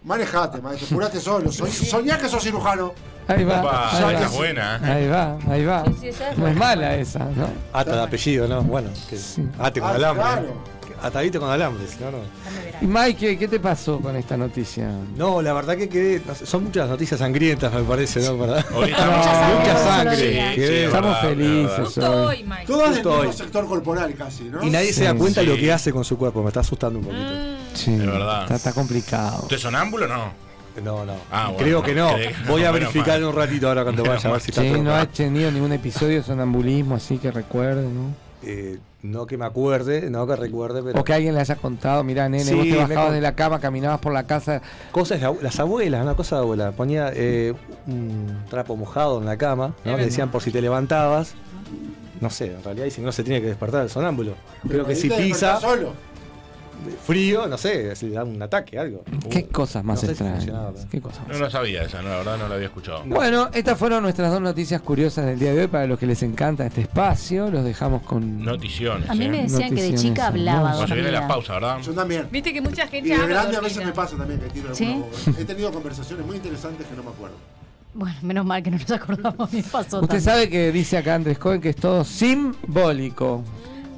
Manejate, maestro, curate solo. Soñ- Soñá que sos cirujano. Ahí va. Opa, ahí esa va. es buena, ¿eh? Ahí va, ahí va. Sí, sí, esa es no es buena. mala esa, ¿no? Ata de apellido, ¿no? Bueno, que ate con Ah, alambre. claro. Atadito con alambre, si no, no. Y Mike, ¿qué te pasó con esta noticia? No, la verdad que quedé. no sé, son muchas noticias sangrientas, me parece, ¿no? ¿Verdad? Hoy estamos- Mucha sangre, Mucha quedé- Sí, Estamos verdad, felices es Justo hoy. hoy, Mike. Todas del Justo mismo hoy. sector corporal casi, ¿no? Y nadie se da Sí. cuenta Sí. lo que hace con su cuerpo, me está asustando un poquito. Sí, Es verdad. Está, está complicado. ¿Usted es sonámbulo o no? No, no. Ah, bueno, Creo que no. creo que no, Voy a verificar un ratito ahora cuando vaya a ver si está Sí, no ha tenido ningún episodio de sonambulismo así que recuerde, ¿no? Eh, no que me acuerde, no que recuerde, pero. O que alguien le haya contado, mirá, nene, Sí, vos te bajabas con- de la cama, caminabas por la casa. Cosas, de las abuelas, una cosa de abuela. Ponía eh, un trapo mojado en la cama, ¿no? Le decían por si te levantabas. No sé, en realidad dicen que no se tiene que despertar el sonámbulo. Creo que si te pisa solo. Frío, no sé, le da un ataque, algo. Qué Uh, cosas más no sé si extrañas. Qué cosas No, no sabía esa, no, la verdad no la había escuchado. Bueno, estas fueron nuestras dos noticias curiosas del día de hoy para los que les encanta este espacio. Los dejamos con. Noticiones. A mí ¿eh? me decían que de chica hablaba se viene la pausa, ¿verdad? Yo también. Viste que mucha gente Y de grande a veces me pasa también que tiro ¿Sí? alguna boca. He tenido conversaciones muy interesantes que no me acuerdo. Bueno, menos mal que no nos acordamos. Me pasó Usted también. sabe que dice acá Andrés Cohen que es todo simbólico.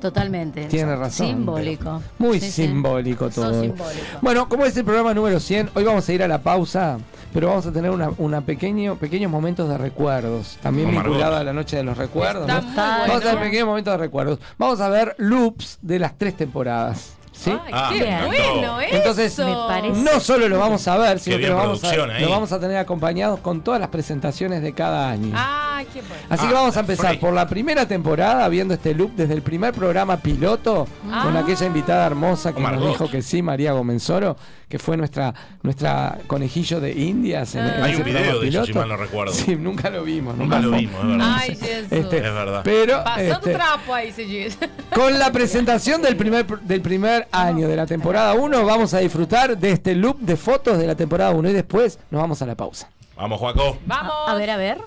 Totalmente. Tiene razón. Simbólico. Muy Sí, sí. simbólico Todo todo. simbólico. Bueno, como es el programa número 100, hoy vamos a ir a la pausa, pero vamos a tener una, una pequeño, pequeños momentos de recuerdos, también vinculado a la noche de los recuerdos. Está ¿no? muy Vamos a tener pequeños momentos de recuerdos. Vamos a ver loops de las tres temporadas. ¿Sí? Ay, Ah, qué bueno eso. Entonces, Me parece- no solo lo vamos a ver, sino Qué que bien lo vamos, a, producción ahí. lo vamos a tener acompañados con todas las presentaciones de cada año. Ay, qué bueno. Así Ah, que vamos a empezar por la primera temporada, viendo este loop desde el primer programa piloto, con Ah. aquella invitada hermosa que nos dijo que sí, María Gomenzoro, que fue nuestra nuestra conejillo de Indias en, Ah. en Hay ese un video de eso, si mal no recuerdo. Sí, nunca lo vimos. Nunca lo vimos, es verdad. Ay, Jesús. Este, Es verdad. Pero Pasando este, trapo ahí dice. con la presentación del primer, del primer año de la temporada 1, vamos a disfrutar de este loop de fotos de la temporada 1 y después nos vamos a la pausa. Vamos, Juaco. Vamos. A ver, a ver.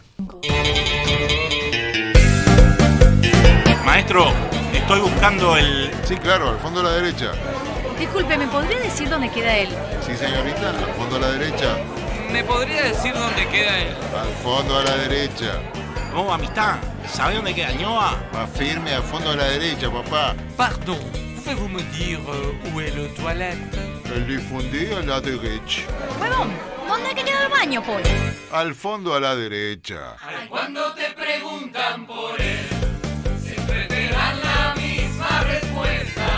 Maestro, estoy buscando el. Sí, claro, al fondo a la derecha. Disculpe, ¿me podría decir dónde queda él? Sí, señorita, al fondo a la derecha. ¿Me podría decir dónde queda él? Al fondo a la derecha. Oh, amistad, ¿sabe dónde queda Ñoa? Más firme, al fondo a la derecha, papá. Pardon, pouvez-vous me dire où est le toilette El difundido a la derecha. Huevón, ¿dónde hay que queda el baño, pues? Al fondo a la derecha. Cuando te preguntan por él, siempre te dan la misma respuesta.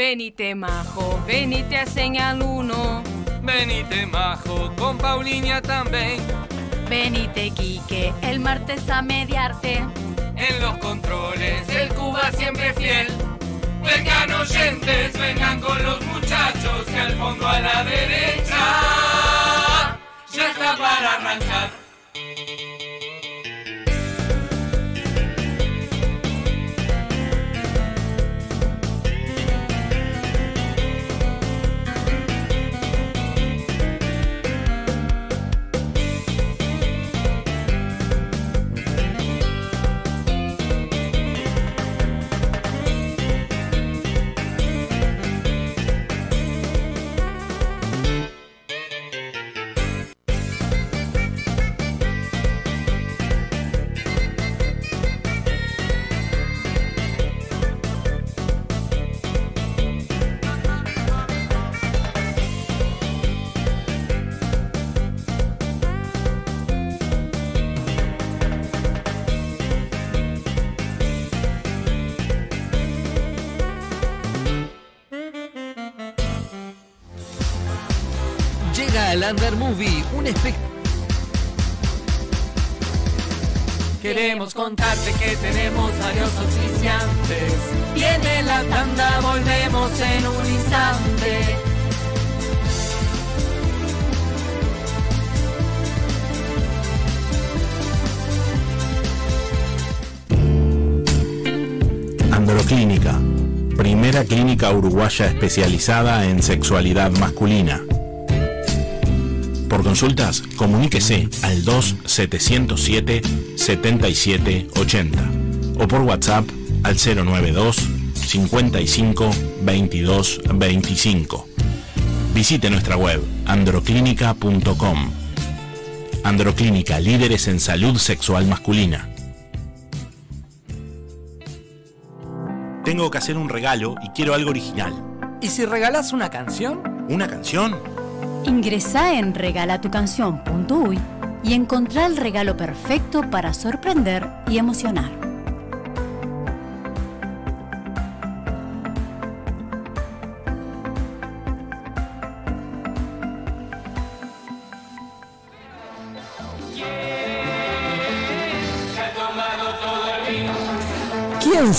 Venite majo, venite a señal uno. Venite majo, con Paulinha também. Venite, Quique, el martes a mediarte. En los controles, el Cuba siempre fiel. Vengan oyentes, vengan con los muchachos, que al fondo a la derecha está para arrancar. Under Movie, un espectáculo. Queremos contarte que tenemos varios auspiciantes. Viene la tanda, volvemos en un instante. Androclínica, primera clínica uruguaya especializada en sexualidad masculina. Consultas, comuníquese al 2-707-7780 o por WhatsApp al 092 55 22 25. Visite nuestra web androclínica.com. Androclínica, líderes en salud sexual masculina. Tengo que hacer un regalo y quiero algo original. ¿Y si regalás una canción? ¿Una canción? Ingresá en regalatucanción.uy y encontrá el regalo perfecto para sorprender y emocionar.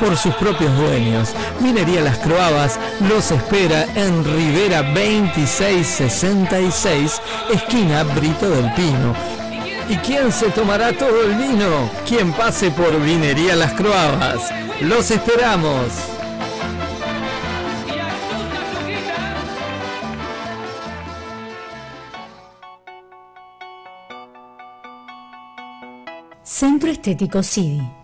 por sus propios dueños. Vinería Las Croabas los espera en Rivera 2666, esquina Brito del Pino. ¿Y quién se tomará todo el vino? Quien pase por Vinería Las Croabas. Los esperamos. Centro Estético CIDI.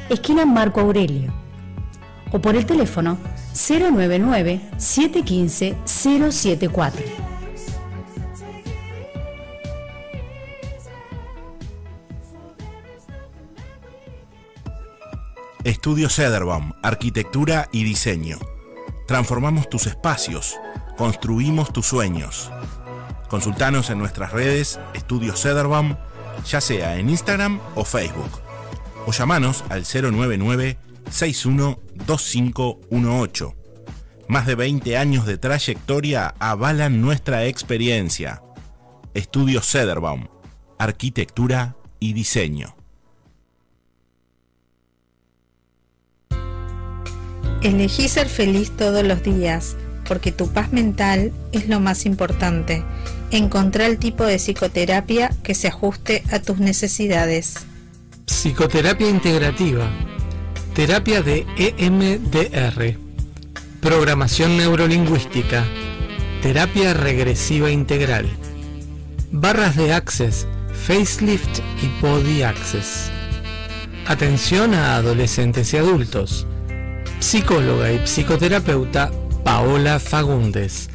esquina Marco Aurelio. O por el teléfono 099-715-074. Estudio Cederbaum, Arquitectura y Diseño. Transformamos tus espacios, construimos tus sueños. Consultanos en nuestras redes Estudio Cederbaum, ya sea en Instagram o Facebook. O llamanos al 099 612518. Más de 20 años de trayectoria avalan nuestra experiencia. Estudio Cederbaum, Arquitectura y Diseño. Elegí ser feliz todos los días, porque tu paz mental es lo más importante. Encontrá el tipo de psicoterapia que se ajuste a tus necesidades. Psicoterapia integrativa. Terapia de EMDR. Programación neurolingüística. Terapia regresiva integral. Barras de Access, Facelift y Body Access. Atención a adolescentes y adultos. Psicóloga y psicoterapeuta Paola Fagundes.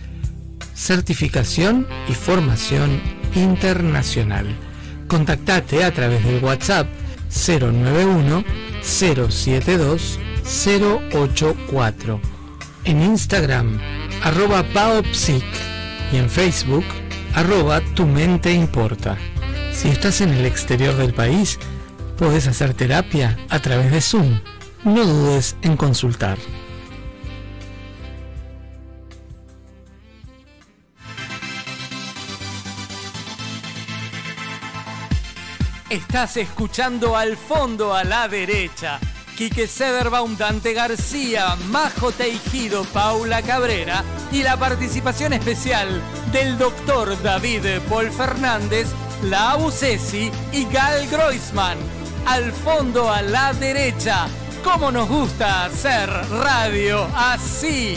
Certificación y formación internacional. Contactate a través del WhatsApp 091 072 084. En Instagram, arroba paopsic. Y en Facebook, arroba tu mente importa. Si estás en el exterior del país, puedes hacer terapia a través de Zoom. No dudes en consultar. Estás escuchando al fondo a la derecha. Quique Sederbaum, Dante García, Majo Teijido, Paula Cabrera y la participación especial del doctor David Paul Fernández, la Abusesi y Gal Groisman. Al fondo a la derecha. ¿Cómo nos gusta hacer radio así?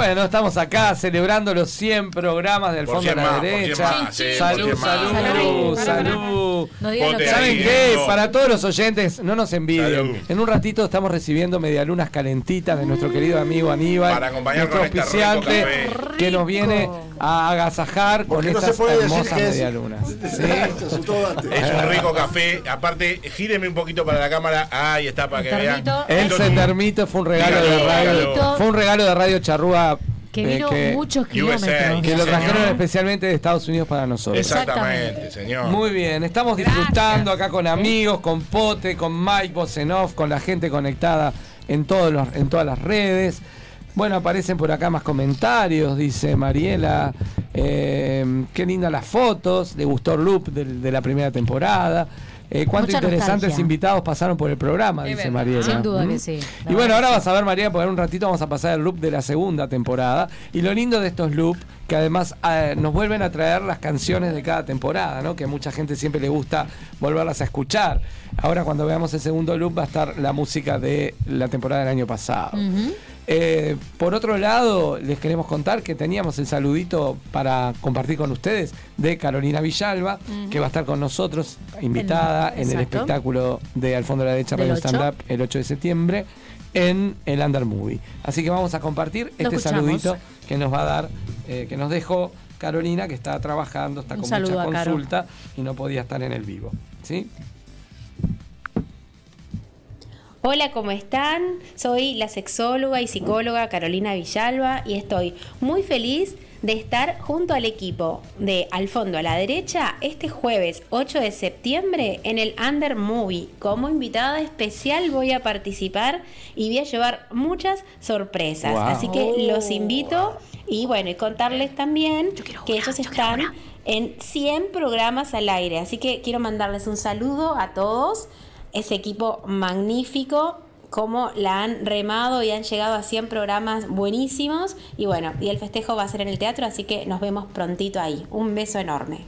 Bueno, estamos acá celebrando los 100 programas del Por Fondo a 100 la más, por 100 Derecha. más, sí, por salud, 100 más. salud, Salud. No ¿Saben qué? Para todos los oyentes, no nos envidien. Salud. En un ratito estamos recibiendo medialunas calentitas de nuestro querido amigo Aníbal, Para acompañar nuestro con este auspiciante, rico que nos viene a agasajar con Porque no se estas puede decir hermosas que es- medialunas. ¿sí? Es un rico café. Aparte, gíreme un poquito para la cámara. Ahí está, para que vean. El Sendermito fue un regalo de radio. Fue un regalo de Radio Charrúa. Que vino muchos kilómetros. Que lo trajeron señor. especialmente de Estados Unidos para nosotros. Exactamente, señor. Muy bien, estamos disfrutando acá con amigos, con Pote, con Mike Bosenov, con la gente conectada en, todos los, en todas las redes. Bueno, aparecen por acá más comentarios, dice Mariela. Eh, qué lindas las fotos, le gustó el loop de, la primera temporada. Eh, cuántos interesantes nostalgia. invitados pasaron por el programa, Es dice. Mariela. Sin duda ¿Mm? que sí. Y bueno, ahora vas a ver, María, porque en un ratito vamos a pasar el loop de la segunda temporada. Y lo lindo de estos loops, que además eh, nos vuelven a traer las canciones de cada temporada, ¿no? Que a mucha gente siempre le gusta volverlas a escuchar. Ahora cuando veamos el segundo loop va a estar la música de la temporada del año pasado. Eh, por otro lado, les queremos contar que teníamos el saludito para compartir con ustedes de Carolina Villalba, que va a estar con nosotros, invitada En- en, el espectáculo de Al fondo de la derecha Radio 8. Stand Up el 8 de septiembre en el Under Movie. Así que vamos a compartir Lo este escuchamos. saludito que nos va a dar, eh, que nos dejó Carolina, que está trabajando, está Un con mucha Caro. consulta y no podía estar en el vivo. ¿Sí? Hola, ¿cómo están? Soy la sexóloga y psicóloga Carolina Villalba y estoy muy feliz de estar junto al equipo de Al fondo a la derecha este jueves 8 de septiembre en el Under Movie. Como invitada especial voy a participar y voy a llevar muchas sorpresas. Wow. Así que los invito y bueno, y contarles también que ellos están en 100 programas al aire. Así que quiero mandarles un saludo a todos ese equipo magnífico, cómo la han remado y han llegado a 100 programas buenísimos. Y bueno, y el festejo va a ser en el teatro, así que nos vemos prontito ahí. Un beso enorme.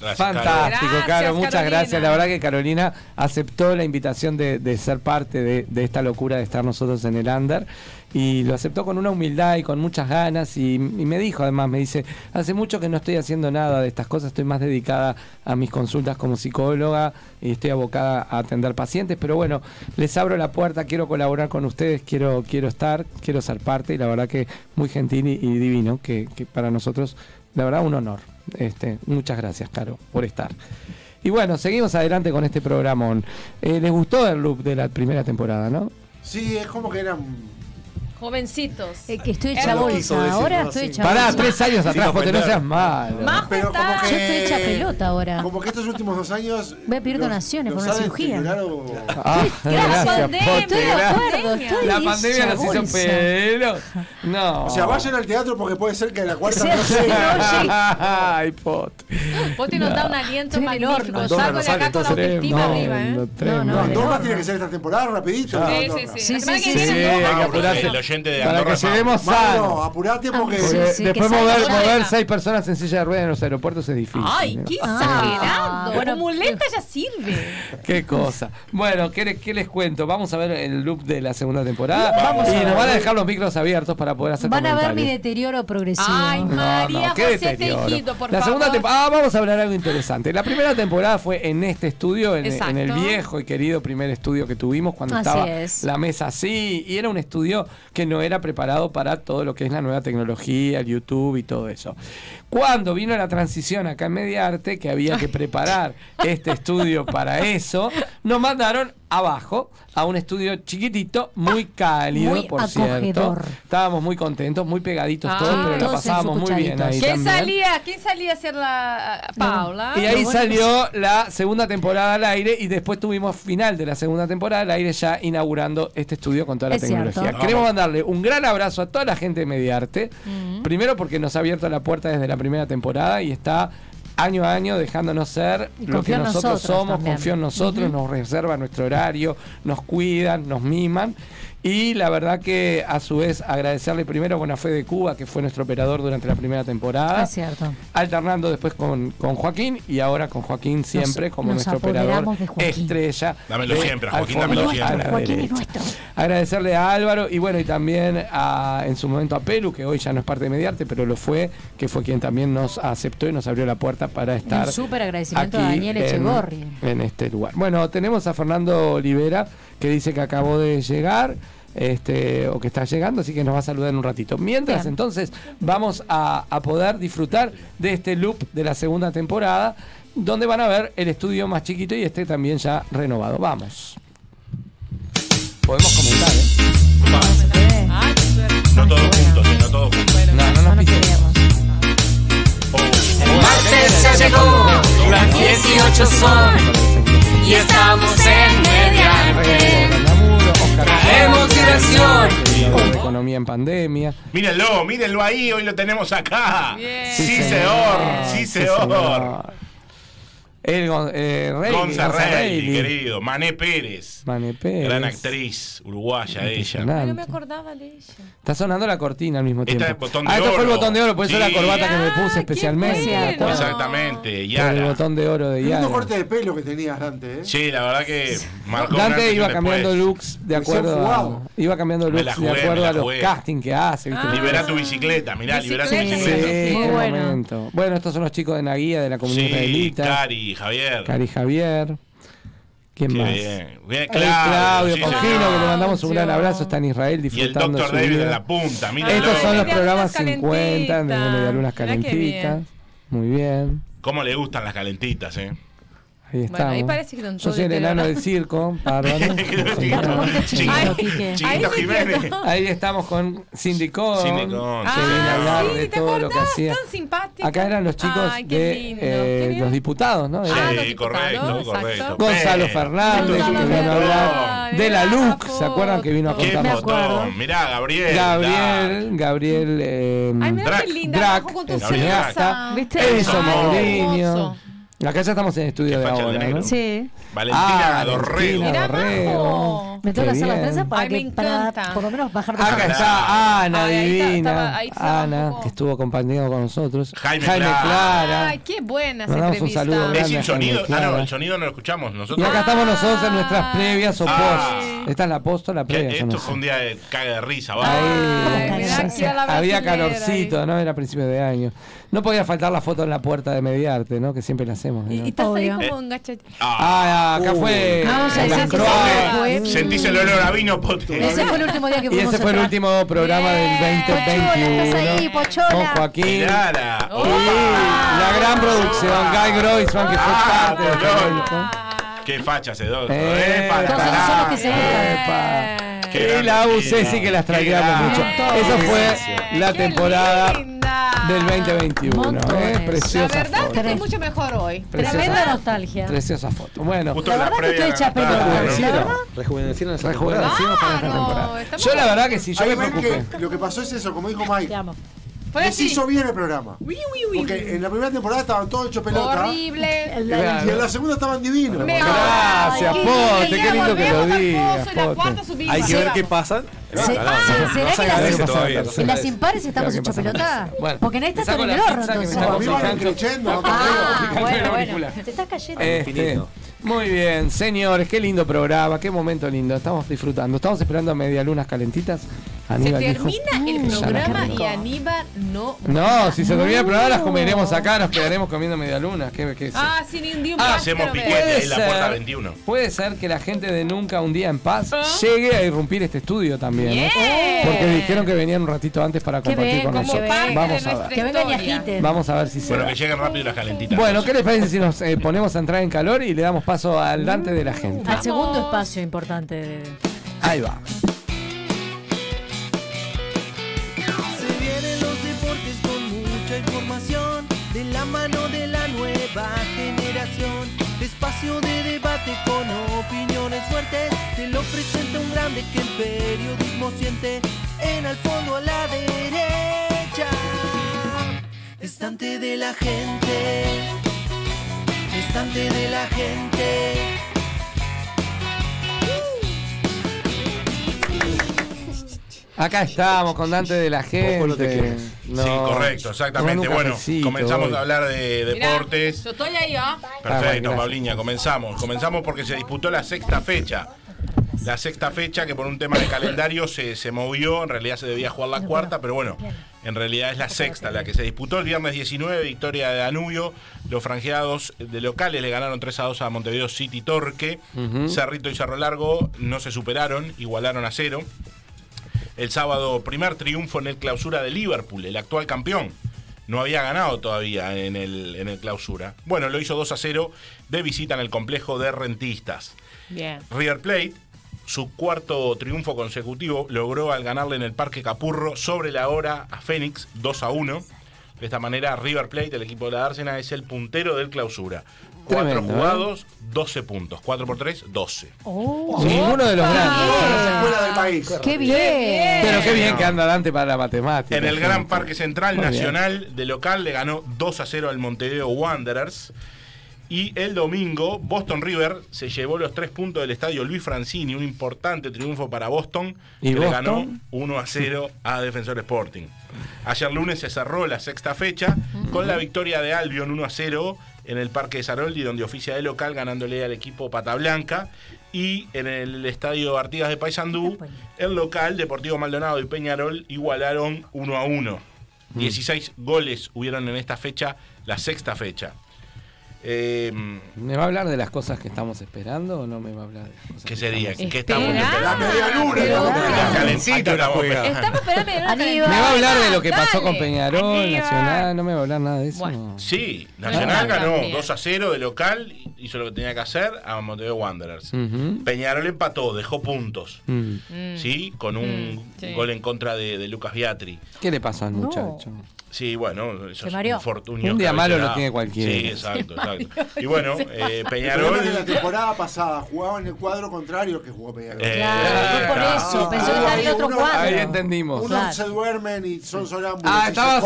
Gracias, Fantástico, Gracias, Caro, muchas Carolina. gracias. La verdad que Carolina aceptó la invitación de, de ser parte de, de esta locura de estar nosotros en el Under y lo aceptó con una humildad y con muchas ganas y, y me dijo además, me dice, hace mucho que no estoy haciendo nada de estas cosas, estoy más dedicada a mis consultas como psicóloga y estoy abocada a atender pacientes, pero bueno, les abro la puerta, quiero colaborar con ustedes, quiero, quiero estar, quiero ser parte y la verdad que muy gentil y, divino, que, para nosotros, la verdad, un honor. Este, muchas gracias, Caro, por estar. Y bueno, seguimos adelante con este programón. Eh, ¿Les gustó el loop de la primera temporada, no? Sí, es como que eran. Jovencitos. Eh, que estoy hecha bolsa. Ahora estoy hecha Pará, bolsa. tres años atrás, porque no seas malo. Majo Pero como está- que. Yo estoy hecha pelota ahora. Como que estos últimos dos años. Voy a pedir donaciones por una cirugía. Ah, gracias, pandemia, Estoy de acuerdo, estoy La pandemia nos hizo pelo. No. O sea, vayan al teatro porque puede ser que a la cuarta Sí, no sí, se. Ay, Pote. Poti nos da un aliento en magnífico. Salgo no de acá con la autoestima No, arriba, ¿eh? no, no, no. tiene que ser esta temporada rapidito. Sí, sí, sí. Sí, sí, sí, hay que apurarse. Oyente de Para Andorra que es Mauro. lleguemos Mauro, apurate porque. Sí, Porque sí, después que mover, salga. mover seis personas en silla de ruedas en los aeropuertos es difícil. Ay, ¿no? qué Ah. exagerado. Bueno, Como muleta ya sirve. Qué cosa. Bueno, ¿qué, le- qué les cuento? Vamos a ver el loop de la segunda temporada. Vamos y nos van a dejar los micros abiertos para poder hacer Van a ver mi deterioro progresivo. Ay, No, María no, qué José deterioro. Tejido, por la segunda favor. temporada, ah, vamos a hablar algo interesante. La primera temporada fue en este estudio, en, el viejo y querido primer estudio que tuvimos cuando Así estaba es. la mesa así. Y era un estudio que no era preparado para todo lo que es la nueva tecnología, el YouTube y todo eso. Cuando vino la transición acá en Mediarte, que había que preparar este estudio para eso, nos mandaron abajo a un estudio chiquitito, muy cálido, Muy por cierto. acogedor. Estábamos muy contentos, muy pegaditos Ah. todos, pero Todos pasábamos muy bien ahí ¿Quién también. salía? ¿Quién salía a hacer la Paula? Y ahí bueno salió la segunda temporada al aire y después tuvimos final de la segunda temporada al aire ya inaugurando este estudio con toda la Es cierto. tecnología. Queremos mandarle un gran abrazo a toda la gente de Mediarte. Primero porque nos ha abierto la puerta desde la primera temporada y está año a año dejándonos ser. Y lo que nosotros, nosotros somos, confía en nosotros, nos reserva nuestro horario, nos cuidan, nos miman. Y la verdad que a su vez agradecerle primero bueno, a Fede Cuba, que fue nuestro operador durante la primera temporada Es cierto. alternando después con, con Joaquín y ahora con Joaquín siempre como nos nuestro operador de estrella. Dámelo de siempre, Joaquín, fondo dámelo a siempre. la Joaquín es derecha. nuestro. Agradecerle a Álvaro y bueno, y también a, en su momento a Pelu, que hoy ya no es parte de Mediarte, pero lo fue, que fue quien también nos aceptó y nos abrió la puerta para estar Un súper agradecimiento a aquí Daniel en- Echegorri. En, este lugar. Bueno, tenemos a Fernando Olivera, que dice que acabó de llegar. Este, o que está llegando, así que nos va a saludar en un ratito. Mientras, Bien. entonces, vamos a, a poder disfrutar de este loop de la segunda temporada, donde van a ver el estudio más chiquito y este también ya renovado. Vamos. Podemos comentar, ¿eh? Ay. No todos juntos, eh, no todos juntos. No, no No nos. Oh. martes ya llegó, las 18 son y estamos en Mediarte. Traemos Economía en pandemia. Mírenlo, mírenlo ahí, hoy lo tenemos acá. Bien. Sí, Sí, señor, señor. sí, Sí, señor. El eh, Reilly, Gonza Reilly, querido. Mané Pérez. Mané Pérez. Gran actriz, uruguaya ella. No me acordaba de ella. Está sonando la cortina al mismo tiempo. es botón de ah, esto fue el oro. botón de oro, por eso Sí. la corbata que me puse especialmente. bueno. ¿de? Exactamente, Por el Yara. botón de oro de Yara. corte de pelo que tenías antes, ¿eh? Sí, la verdad que marcó un antes Dante iba un cambiando después. looks de acuerdo a, iba cambiando looks de acuerdo a los castings que hace. Ah. Libera tu bicicleta, mirá, libera tu Bicicleta. Sí, qué bueno. momento. Bueno, estos son los chicos de Naguía de la comunidad Sí, israelita. Cari, Javier. Cari Javier. ¿Quién Qué más? bien. Bien, El Claudio, Claudio sí, que le mandamos un gran abrazo, está en Israel Y el disfrutando Dr. David en la punta, mírenlo. Estos son los programas 50 de calentitas. Medialunas Calentitas. Muy bien. ¿Cómo le gustan las calentitas, eh? Ahí Bueno, estamos. ahí parece que no Yo soy el enano del circo. Chiquito, chiquito Ahí Jiménez. estamos con Cindy Con. Cindy Con, que sí, viene a señor. hablar Sí, de ¿te todo lo que acordás? hacía. Tan simpática. Acá eran los chicos Ay, qué de eh, qué los diputados, ¿no? Ah, Sí, los diputados, correcto, exacto. correcto. Gonzalo Fernández, Gonzalo que vino a hablar de la mirá LUC. ¿Se acuerdan que vino a Qué contarnos? fotón. Mirá, Gabriel. Gabriel, Gabriel eh, Ay, mira Drac, qué linda. Con tu el Gabriel. Edison Mourinho. Acá ya estamos en estudio de ahora. ¿no? Sí. Valentina Ah, Dorrego. Valentina Mirá Dorrego. abajo. Me tengo que Qué hacer las trenzas para, Ay, que, para por lo menos bajar de Acá está Ana, Ay, ahí está- divina. ahí Ana, poco- que estuvo acompañando con nosotros. Jaime Clara. Clara. Ay, qué buena esa Mandamos un entrevista. saludo Es grande sin sonido. Jaime Ah, no, el sonido no lo escuchamos Y nosotros. acá estamos nosotros en nuestras previas o Ah. post. Esta es la post o la previa. esto no fue sé. un día de caga de risa, va. Ahí, Ay, mirá aquí a la había calorcito, ¿no? Era principio de año. No podía faltar la foto en la puerta de Mediarte, ¿no? Que siempre la hacemos. Y, ¿no? y estás ahí como enganchadito. Ah, acá fue. Vamos a decir que fue- Sentís el olor a vino, pote. Ese fue el último día que Y ese fue el último programa del Pochola, estás ahí, 2021 Pochola. con Joaquín. Y la gran producción, Guy Groisman, que fue parte del. Qué facha se dos. Eh, Epa, Entonces tará. son los que se Epa. Qué Y grande, la sí que las grande. mucho. Eso fue la temporada. Del 2021. Montones. ¿eh? La Preciosa verdad que foto. estoy mucho mejor hoy. Preciosa Tremenda nostalgia. Preciosa foto. Bueno, Justo La en verdad que estoy hecha pelota. rejuvenecieron. Rejuvenecieron esa temporada. Yo la verdad que sí, yo me preocupé. que lo que pasó es eso, como dijo Mike. Te amo. Fue Les así. hizo bien el programa. Uy, uy, uy, Porque en la primera temporada estaban todos hechos pelota. Horrible. Y en la segunda estaban divinos. Me- Gracias, Ay, Pote, qué qué lindo que lo digas. Hay que ver qué pasa. Se- se- ¿Será que agradece las, todavía, no en las impares estamos hechos pelota? Bueno, Porque en esta te está en el horno. entonces. Ah, bueno, bueno. Te estás cayendo. Muy bien, señores, qué lindo programa, qué momento lindo. Estamos disfrutando. Estamos esperando a medialunas calentitas. Se Aníbal dijo. termina el Mm, programa y Aníbal no. No, si se termina el programa las comeremos acá, nos quedaremos comiendo medialunas. ¿Qué, qué es? Ah, sin un día un Ah, hacemos piquete en la puerta ser. 21. Puede ser que la gente de Nunca un día en paz llegue a irrumpir este estudio también. ¿no? Bien. Porque dijeron que venían un ratito antes para compartir con nosotros. Vamos a ver. Que vengan y agiten. Vamos a ver si se Bueno, da. que lleguen rápido las calentitas. Bueno, ¿qué les parece si nos eh, ponemos a entrar en calor y le damos paso al Dante de la gente? Al segundo espacio importante. de- Ahí va. Se vienen los deportes con mucha información de la mano de la nueva generación. Espacio de debate con opiniones fuertes. Te lo presenta un grande que el periodismo siente. En al fondo a la derecha. Estante de la gente. Estante de la gente. Acá estamos con Dante de la gente. No, sí, correcto, exactamente. Bueno, cafecito comenzamos hoy. a hablar de Mirá, deportes. Yo estoy ahí, ¿ah? Ah, Perfecto, gracias. Pauliña, comenzamos. Comenzamos porque se disputó la sexta fecha. La sexta fecha que por un tema de calendario se, se movió, en realidad se debía jugar la cuarta, pero bueno, en realidad es la sexta la que se disputó el viernes 19, victoria de Danubio. Los franjeados de locales le ganaron 3 a 2 a Montevideo City Torque. Cerrito y Cerro Largo no se superaron, igualaron a cero. El sábado, primer triunfo en el clausura de Liverpool, el actual campeón. No había ganado todavía en el, en el clausura. Bueno, lo hizo 2 a 0 de visita en el complejo de rentistas. Bien. River Plate, su cuarto triunfo consecutivo, logró al ganarle en el Parque Capurro sobre la hora a Fénix 2 a 1. De esta manera, River Plate, el equipo de la Dársena, es el puntero del clausura. Cuatro Tremendo, ¿eh? jugados, 12 puntos. 4 por 3, 12. Ninguno de los grandes. Escuela del país. ¡Qué bien! Pero qué bien que anda Dante para la matemática. En el Gran. Parque Central Muy bien. Nacional de local le ganó 2 a 0 al Montevideo Wanderers. Y el domingo, Boston River se llevó los tres puntos del estadio Luis Francini, un importante triunfo para Boston, ¿Y que le ganó 1 a 0 a Defensor Sporting. Ayer lunes se cerró la sexta fecha con la victoria de Albion 1 a 0 en el Parque de Saroldi, donde oficia de local, ganándole al equipo Pata Blanca. Y en el estadio Artigas de Paysandú, el local, Deportivo Maldonado y Peñarol igualaron 1 a 1. 16 goles hubieron en esta fecha, la sexta fecha. Eh, ¿Me va a hablar de las cosas que estamos esperando o no me va a hablar de las cosas ¿Qué que sería? estamos ¿Qué estamos Espera. esperando? La media luna, Pero ¿no? dale. Calentito estamos juega. esperando. Me va a hablar de lo que pasó Dale. con Peñarol, Aníbal. Nacional, no me va a hablar nada de eso. Bueno. Sí, Nacional ganó también. 2 a 0 de local, hizo lo que tenía que hacer a Montevideo Wanderers. Peñarol empató, dejó puntos. Mm. ¿Sí? Con un Mm, sí. gol en contra de, de Lucas Biatri. ¿Qué le pasó al No. Sí, bueno, eso es mareó. un fortunio. Un día malo lo tiene cualquiera. Sí, exacto, exacto. Y bueno, eh, Peñarol. que la temporada pasada jugaba en el cuadro contrario que jugó Peñarol. Eh, Claro, por eso. Pensó que Ah, estaba en otro uno- cuadro. Ahí entendimos. Unos Claro. se duermen y son sonámbulos. Ah, estabas-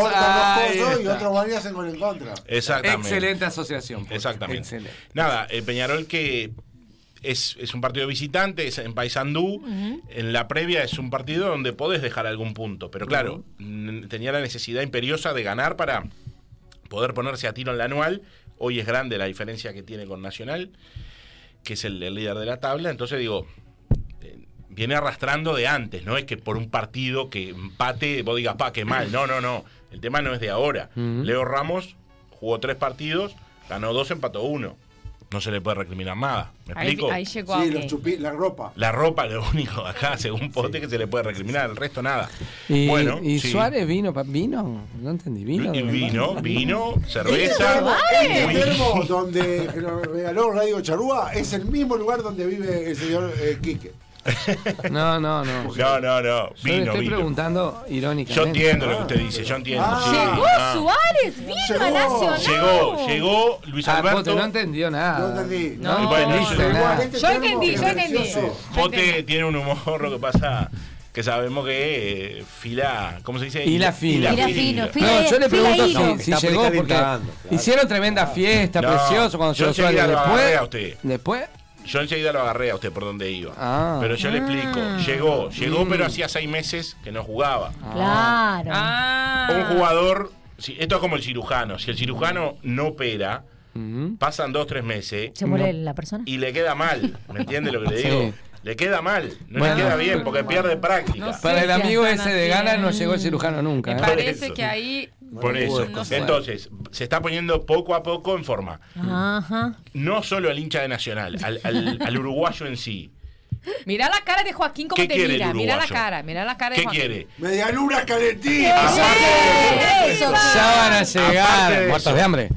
se cosos y otros van y hacen con el contra. Exactamente. Excelente asociación. Pocho. Exactamente. Excelente. Nada, el Peñarol que es, es un partido visitante, es en Paysandú. En la previa es un partido donde podés dejar algún punto. Pero claro, tenía la necesidad imperiosa de ganar para poder ponerse a tiro en la anual. Hoy es grande la diferencia que tiene con Nacional, que es el, el líder de la tabla. Entonces digo, eh, viene arrastrando de antes, no es que por un partido que empate vos digas, pa, qué mal. No, no, no. El tema no es de ahora. Leo Ramos jugó tres partidos, ganó dos, empató uno. No se le puede recriminar nada. ¿Me Ahí, explico? ahí llegó Sí, los chupi- la ropa. La ropa, lo único acá, según Pote, que se le puede recriminar, el resto nada. Y, bueno, y sí. Suárez vino, pa- vino, no entendí, vino. Y vino, vino, Este cerveza. muy- termo donde nos regaló Radio Charrúa es el mismo lugar donde vive el señor eh, Quique. No, no, no. No, no, no. Yo le Vino, estoy vino. preguntando irónicamente. Yo entiendo lo que usted dice, yo entiendo. Ah. sí, Llegó ah. Suárez, vino a Nacional. Llegó, llegó Luis Ah, Alberto. Pote, no entendió nada. No entendí. No, Y bueno, entendiste yo- nada. Yo entendí, yo entendí. Pote tiene un humor, lo que pasa que sabemos que eh, fila, ¿cómo se dice? Hila fino. Fila- No, yo le fila pregunto si, si llegó porque claro. hicieron tremenda fiesta, No, precioso cuando yo llegó Suárez. enseguida lo Después, usted. después, Yo enseguida lo agarré a usted por donde iba. Ah. Pero yo le explico. Llegó, llegó, Mm. pero hacía seis meses que no jugaba. Claro. Ah. Un jugador. si- esto es como el cirujano. Si el cirujano no opera, pasan dos, tres meses ¿Se muere la persona? y le queda mal. ¿Me entiende lo que le Sí. digo? Le queda mal. No Bueno. le queda bien porque pierde práctica. No sé para el amigo ese de Gana no llegó el cirujano nunca. Me ¿eh? parece eso. que ahí Por eso. No. Entonces, se está poniendo poco a poco en forma. Ajá. No solo al hincha de Nacional, al, al- al uruguayo en sí. Mira la cara de Joaquín como ¿Qué te mira. Mira la cara, mira la cara de ¿Qué Joaquín. quiere? Medialunas calentitas. Eso. Ya van a llegar, Aparte de muertos eso. de hambre.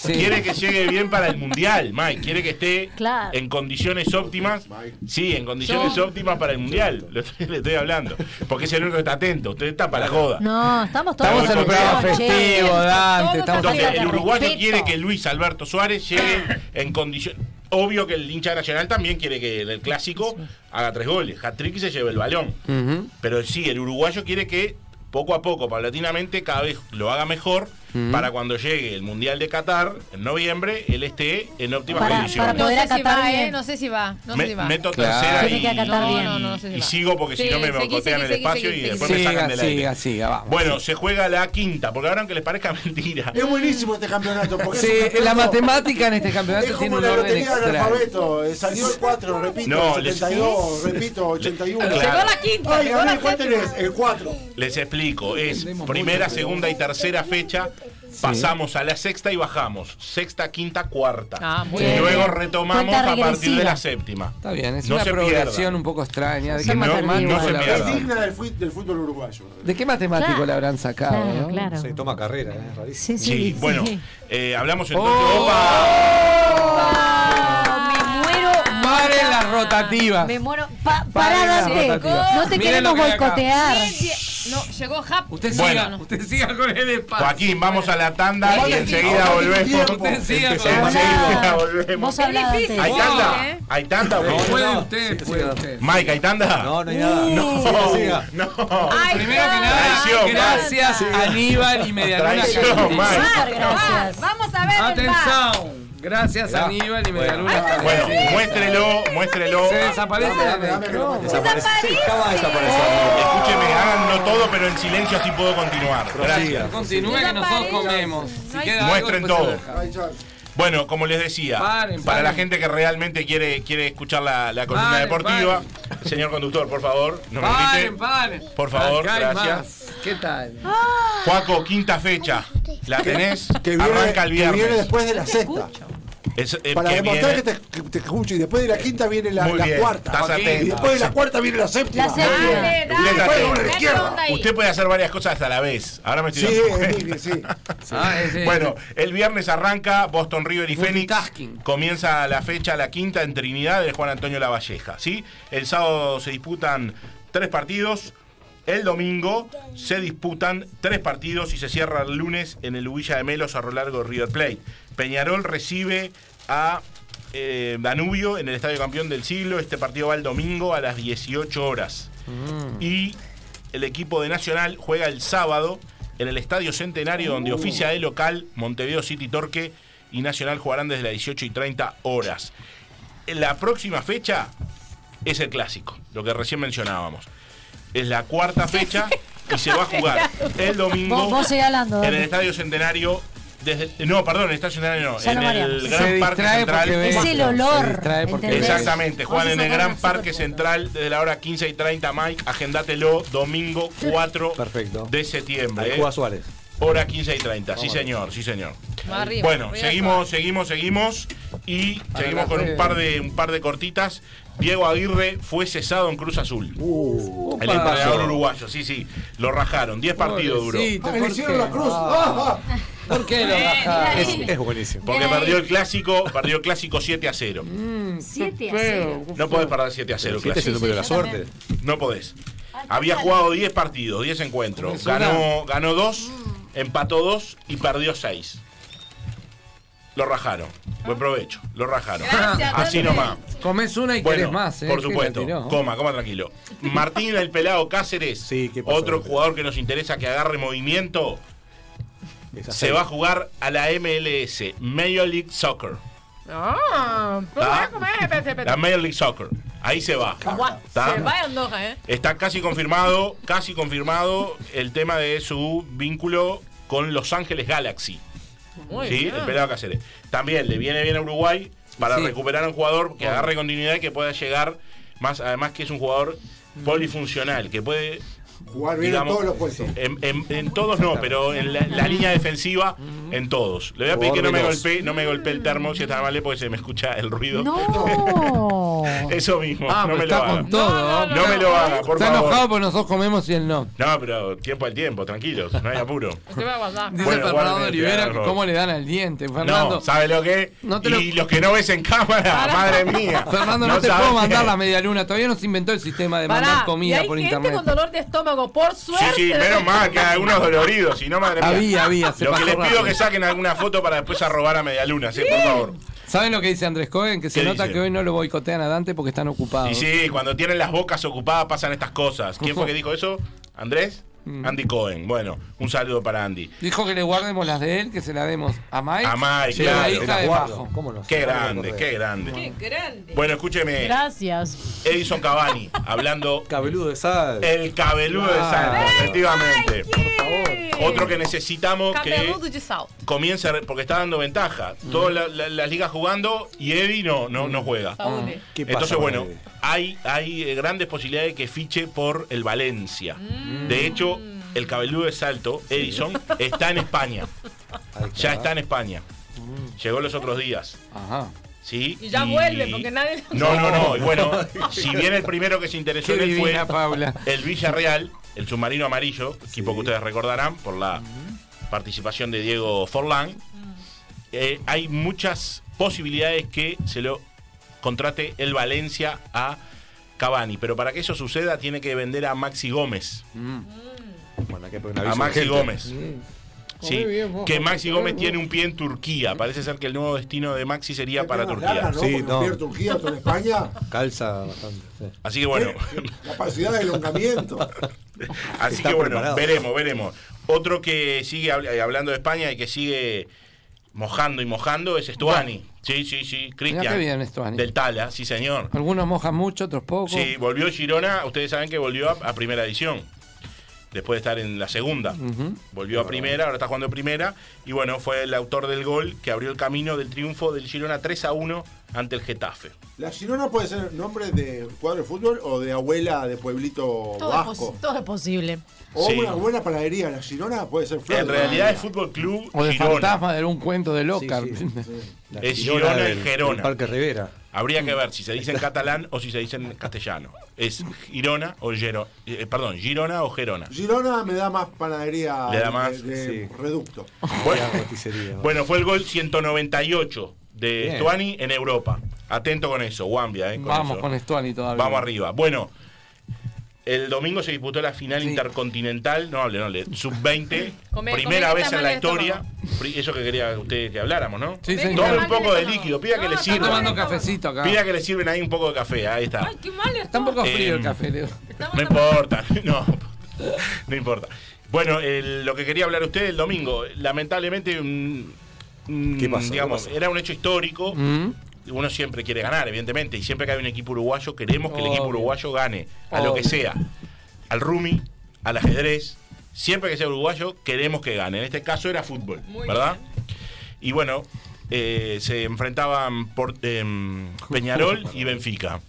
Sí. Quiere que llegue bien para el mundial, Mike. Quiere que esté Claro. en condiciones óptimas. Sí, en condiciones Yo- óptimas para el mundial. Lo estoy- le estoy hablando. Porque es el único que está atento. Usted está para la joda. No, estamos todos Estamos en un programa Che, festivo, Dante. Todos Estamos Entonces, el uruguayo respeto. quiere que Luis Alberto Suárez llegue en condiciones. Obvio que el hincha nacional también quiere que en el clásico haga tres goles, hat-trick y se lleve el balón. Ujú. Pero sí, el uruguayo quiere que poco a poco, paulatinamente, cada vez lo haga mejor Para cuando llegue el Mundial de Qatar en noviembre, él esté en óptimas Para- condiciones. para No poder sé si acatar va, bien. eh, no sé si va, no sé Me- si va. meto Claro. tercera Tiene y, No, no, no, no sé si y sigo porque si Sí, no me bocotean el espacio seguí, y después me Siga, sacan del aire. siga, siga, vamos. Bueno, se juega la quinta, porque ahora aunque les parezca mentira. Es buenísimo este campeonato. Porque Sí, campeonato- la matemática en este campeonato Es tiene como un la lotería del alfabeto. eh, Salió el 4, repito, No, el les- 72, repito, 81. Claro. Llegó la quinta, Ay, gané, la ¿cuál tenés? El 4. Les explico, es primera, segunda y tercera fecha. Pasamos a la sexta y bajamos. Sexta, quinta, cuarta. Ah, muy y bien. luego retomamos a partir de la séptima. Está bien, es No una progresión un poco extraña. ¿De qué no- matemático no se la. Es habrán- digna del, del fútbol uruguayo. ¿De qué matemático Claro. la habrán sacado? Claro, no? claro. Se toma carrera, ¿eh? Rarísimo. Sí, Sí, sí, bueno, sí. eh, hablamos entonces. Oh. ¡Opa! Me muero. Paren las rotativas. Me muero. Pa Paren pará, Dante. No te Miren queremos boicotear. No, llegó Hap. Usted Bueno. siga, usted siga con el espacio. Joaquín, vamos a la tanda y enseguida volvemos. Usted siga con enseguida volvemos. Es difícil. ¿Hay tanda? ¿eh? ¿Hay tanda? Puede usted, sí, puede usted. Mike, ¿hay tanda? No, no hay nada. No, Siga, no. Ay, Primero que nada, Traición, gracias Aníbal y Medialuna Traición. Mike. Gracias. Vamos a ver. Atención. Gracias Aníbal y Medialuna Bueno, Calentita. muéstrelo, muéstrelo. Se desaparece Dame, dame. Desaparece. Sí, acaba de desaparecer. Escúcheme, háganlo todo, pero en silencio así puedo continuar. Gracias. Continúe que nosotros comemos. Si queda Muestren todo. Bueno, como les decía, Paren, para paren. la gente que realmente quiere, quiere escuchar la, la columna Paren, deportiva, señor conductor, por favor, no me Paren, grite. paren. Por favor, gracias. más. ¿Qué tal? Juaco, quinta fecha. ¿La tenés? Que viene, Arranca el que viene viernes. después de la sexta. Es- eh, Para que demostrar viene- que te, que te escucho. Y después de la quinta viene la, la cuarta. estás Joaquín. atento. Y después de la cuarta viene la séptima. La séptima. Dale, Mete izquierda. Usted puede hacer varias cosas a la vez. Ahora me estoy Sí, dando sí. Ah, ese- Bueno, el viernes arranca Boston River y Phoenix. Comienza la fecha, la quinta en Trinidad de Juan Antonio Lavalleja. ¿sí? El sábado se disputan tres partidos. El domingo se disputan tres partidos y se cierra el lunes en el Ubilla de Melos a lo largo de River Plate. Peñarol recibe a eh, Danubio en el Estadio Campeón del Siglo. Este partido va el domingo a las 18 horas. Y el equipo de Nacional juega el sábado en el Estadio Centenario, donde oficia de local Montevideo City Torque y Nacional jugarán desde las 18 y 30 horas. la próxima fecha es el clásico, lo que recién mencionábamos. Es la cuarta fecha y se va a jugar el domingo Vos- vos seguí hablando, en el Estadio Centenario. Desde, no, perdón, Centenario no, Ya en el Se Gran Parque Central. ve- Es el olor. Exactamente, Juan en el Gran Parque Central desde la hora 15 y 30, Mike, agendátelo, domingo 4 Perfecto. de septiembre. Ahí eh. Suárez. Hora 15 y 30, sí señor, sí señor. Arriba, Bueno, arriba seguimos, seguimos, seguimos y seguimos con un par de un par de cortitas. Diego Aguirre fue cesado en Cruz Azul. Uh, el entrenador uruguayo, sí, sí. Lo rajaron, 10 partidos duró. Pobrecito, Ah, le ¿por hicieron qué? la cruz. Ah, Ah, ¿Por qué lo bajaron? es, es buenísimo. Porque perdió el clásico, perdió el clásico 7 a 0. Mm, 7 a qué 0. feo. No podés perder 7 a 0 el Siete es el clásico. número de la suerte. No podés. Había jugado 10 partidos, 10 encuentros. Ganó, ganó 2, empató 2 y perdió 6. Lo rajaron. Buen provecho. Lo rajaron. Gracias, Así nomás. Comés una y Bueno, querés más, ¿eh? por ¿Qué supuesto. Coma, coma tranquilo. Martín el Pelado Cáceres, Sí, ¿qué pasó? otro jugador que nos interesa que agarre movimiento, Esa se va a jugar a la MLS, Major League Soccer. Ah. Espérate, La. Major League Soccer. Ahí se va. Guau, ¿Tá? Se va a Andorra, ¿eh? Está casi confirmado, casi confirmado el tema de su vínculo con Los Ángeles Galaxy. Muy ¿sí? bien. El pelado Cáceres. También le viene bien a Uruguay para Sí. recuperar a un jugador que agarre continuidad y que pueda llegar más, además que es un jugador polifuncional, que puede Jugar bien en digamos, todos los puestos. en, en- en todos no, pero en la, la línea defensiva, en todos. Le voy a pedir que no me golpee, no me golpee el termo si está mal porque se me escucha el ruido. No. Eso mismo, Ah, no me lo está haga. con todo. No me lo haga, por Está favor. enojado porque nosotros comemos y él no. No, pero tiempo al tiempo, tranquilos, no hay apuro. Te voy a guardar. Dice Bueno, Fernando Olivera cómo le dan al diente. Fernando, No, ¿sabe lo que? No te y lo- los que no ves en cámara, madre mía. Fernando, no, te puedo mandar qué. la media luna. Todavía no se inventó el sistema de Pará, mandar y comida hay por gente internet. con dolor de estómago, por Sí, suerte. sí, menos mal que hay algunos doloridos, si no, madre mía. Había, había, se Lo que les pido rápido. que saquen alguna foto para después arrobar a Medialuna, sí, por favor. ¿Saben lo que dice Andrés Cohen? Que se ¿Qué nota dice? que hoy no lo boicotean a Dante porque están ocupados. Y sí, cuando tienen las bocas ocupadas pasan estas cosas. ¿Quién fue que dijo eso? ¿Andrés? Mm. Andy Cohen. Bueno, un saludo para Andy. Dijo que le guardemos las de él, que se las demos a Mike. A Mike, a la claro. hija Te las de guardo. Bajo. ¿Cómo no? Qué grande, qué grande. Qué grande. Bueno, escúcheme. Gracias. Edison Cavani, hablando Cabeludo de sal. el cabeludo de Ah. Santa, efectivamente. Por Otro que necesitamos que de sal. comience, a porque está dando ventaja. Todas la- la- las ligas jugando y Eddie no, no, no juega. Saúl. ¿Qué pasa Entonces, bueno, hay, hay eh, grandes posibilidades de que fiche por el Valencia. De hecho, el cabeludo de salto, Edison, está en España. Ya está en España. Llegó los otros días. Ajá. ¿sí? Y ya vuelve, porque nadie. No, no, no. Y bueno, si bien el primero que se interesó Qué en él fue Paula. el Villarreal, el submarino amarillo, equipo que ustedes recordarán por la participación de Diego Forlán, eh, hay muchas posibilidades que se lo contrate el Valencia a Cavani. Pero para que eso suceda tiene que vender a Maxi Gómez. Un A aviso Maxi. Gómez. Sí, Comé bien, vos, que Maxi Gómez tiene un pie en Turquía. Parece ser que el nuevo destino de Maxi sería para Turquía. ganas, ¿no? Sí, no. Turquía, en España. Calza bastante. sí. Así que bueno, Capacidad de elongamiento. así Está que bueno, preparado. veremos, veremos. Otro que sigue eh, hablando de España y que sigue mojando y mojando es Estuani. Sí, sí, sí, Mirá Cristian. Del Tala, sí señor. Algunos mojan mucho, otros poco. Sí, volvió Girona, ustedes saben que volvió a, a primera edición. Después de estar en la segunda. Volvió a primera, ahora está jugando en primera. Y bueno, fue el autor del gol que abrió el camino del triunfo del Girona 3 a 1 ante el Getafe. ¿La Girona puede ser nombre de cuadro de fútbol o de abuela de pueblito Todo es, vasco? todo es posible. O Sí. una buena panadería. La Girona puede ser flor. En realidad es Fútbol Club O de Girona. fantasma de algún cuento de Locar. Sí, La Es Girona y del- Gerona. del Parque Rivera. Habría que ver si se dice en catalán o si se dice en castellano. ¿Es Girona o Gero, eh, perdón, Girona o Gerona? Girona me da más panadería Le da más, de, sí. reducto. Bueno, bueno, fue el gol 198 de Bien. Stuani en Europa. Atento con eso, Wambia, eh, con Vamos eso. con Estuani todavía. Vamos arriba. Bueno, el domingo se disputó la final Sí. intercontinental, no hable, no hable, sub-20, Come- primera come vez en la historia. Eso que quería usted que hablamos, ¿no? Sí, señor. Tome un poco de líquido, pida que le No, sirva. tomando cafecito acá. Pida que le sirven ahí un poco de café, ahí está. Ay, qué mal Está un poco frío el café, Leo. No importa, no, no importa. Bueno, el- lo que quería hablar usted el domingo, lamentablemente, ¿Qué pasó? ¿Qué digamos, pasó? era un hecho histórico. Mm. Uno siempre quiere ganar, evidentemente, y siempre que hay un equipo uruguayo, queremos que el equipo uruguayo gane, a lo que sea. Al rumi, al ajedrez, siempre que sea uruguayo, queremos que gane. En este caso era fútbol, ¿verdad? Y bueno, eh, se enfrentaban por, em, Peñarol y Benfica.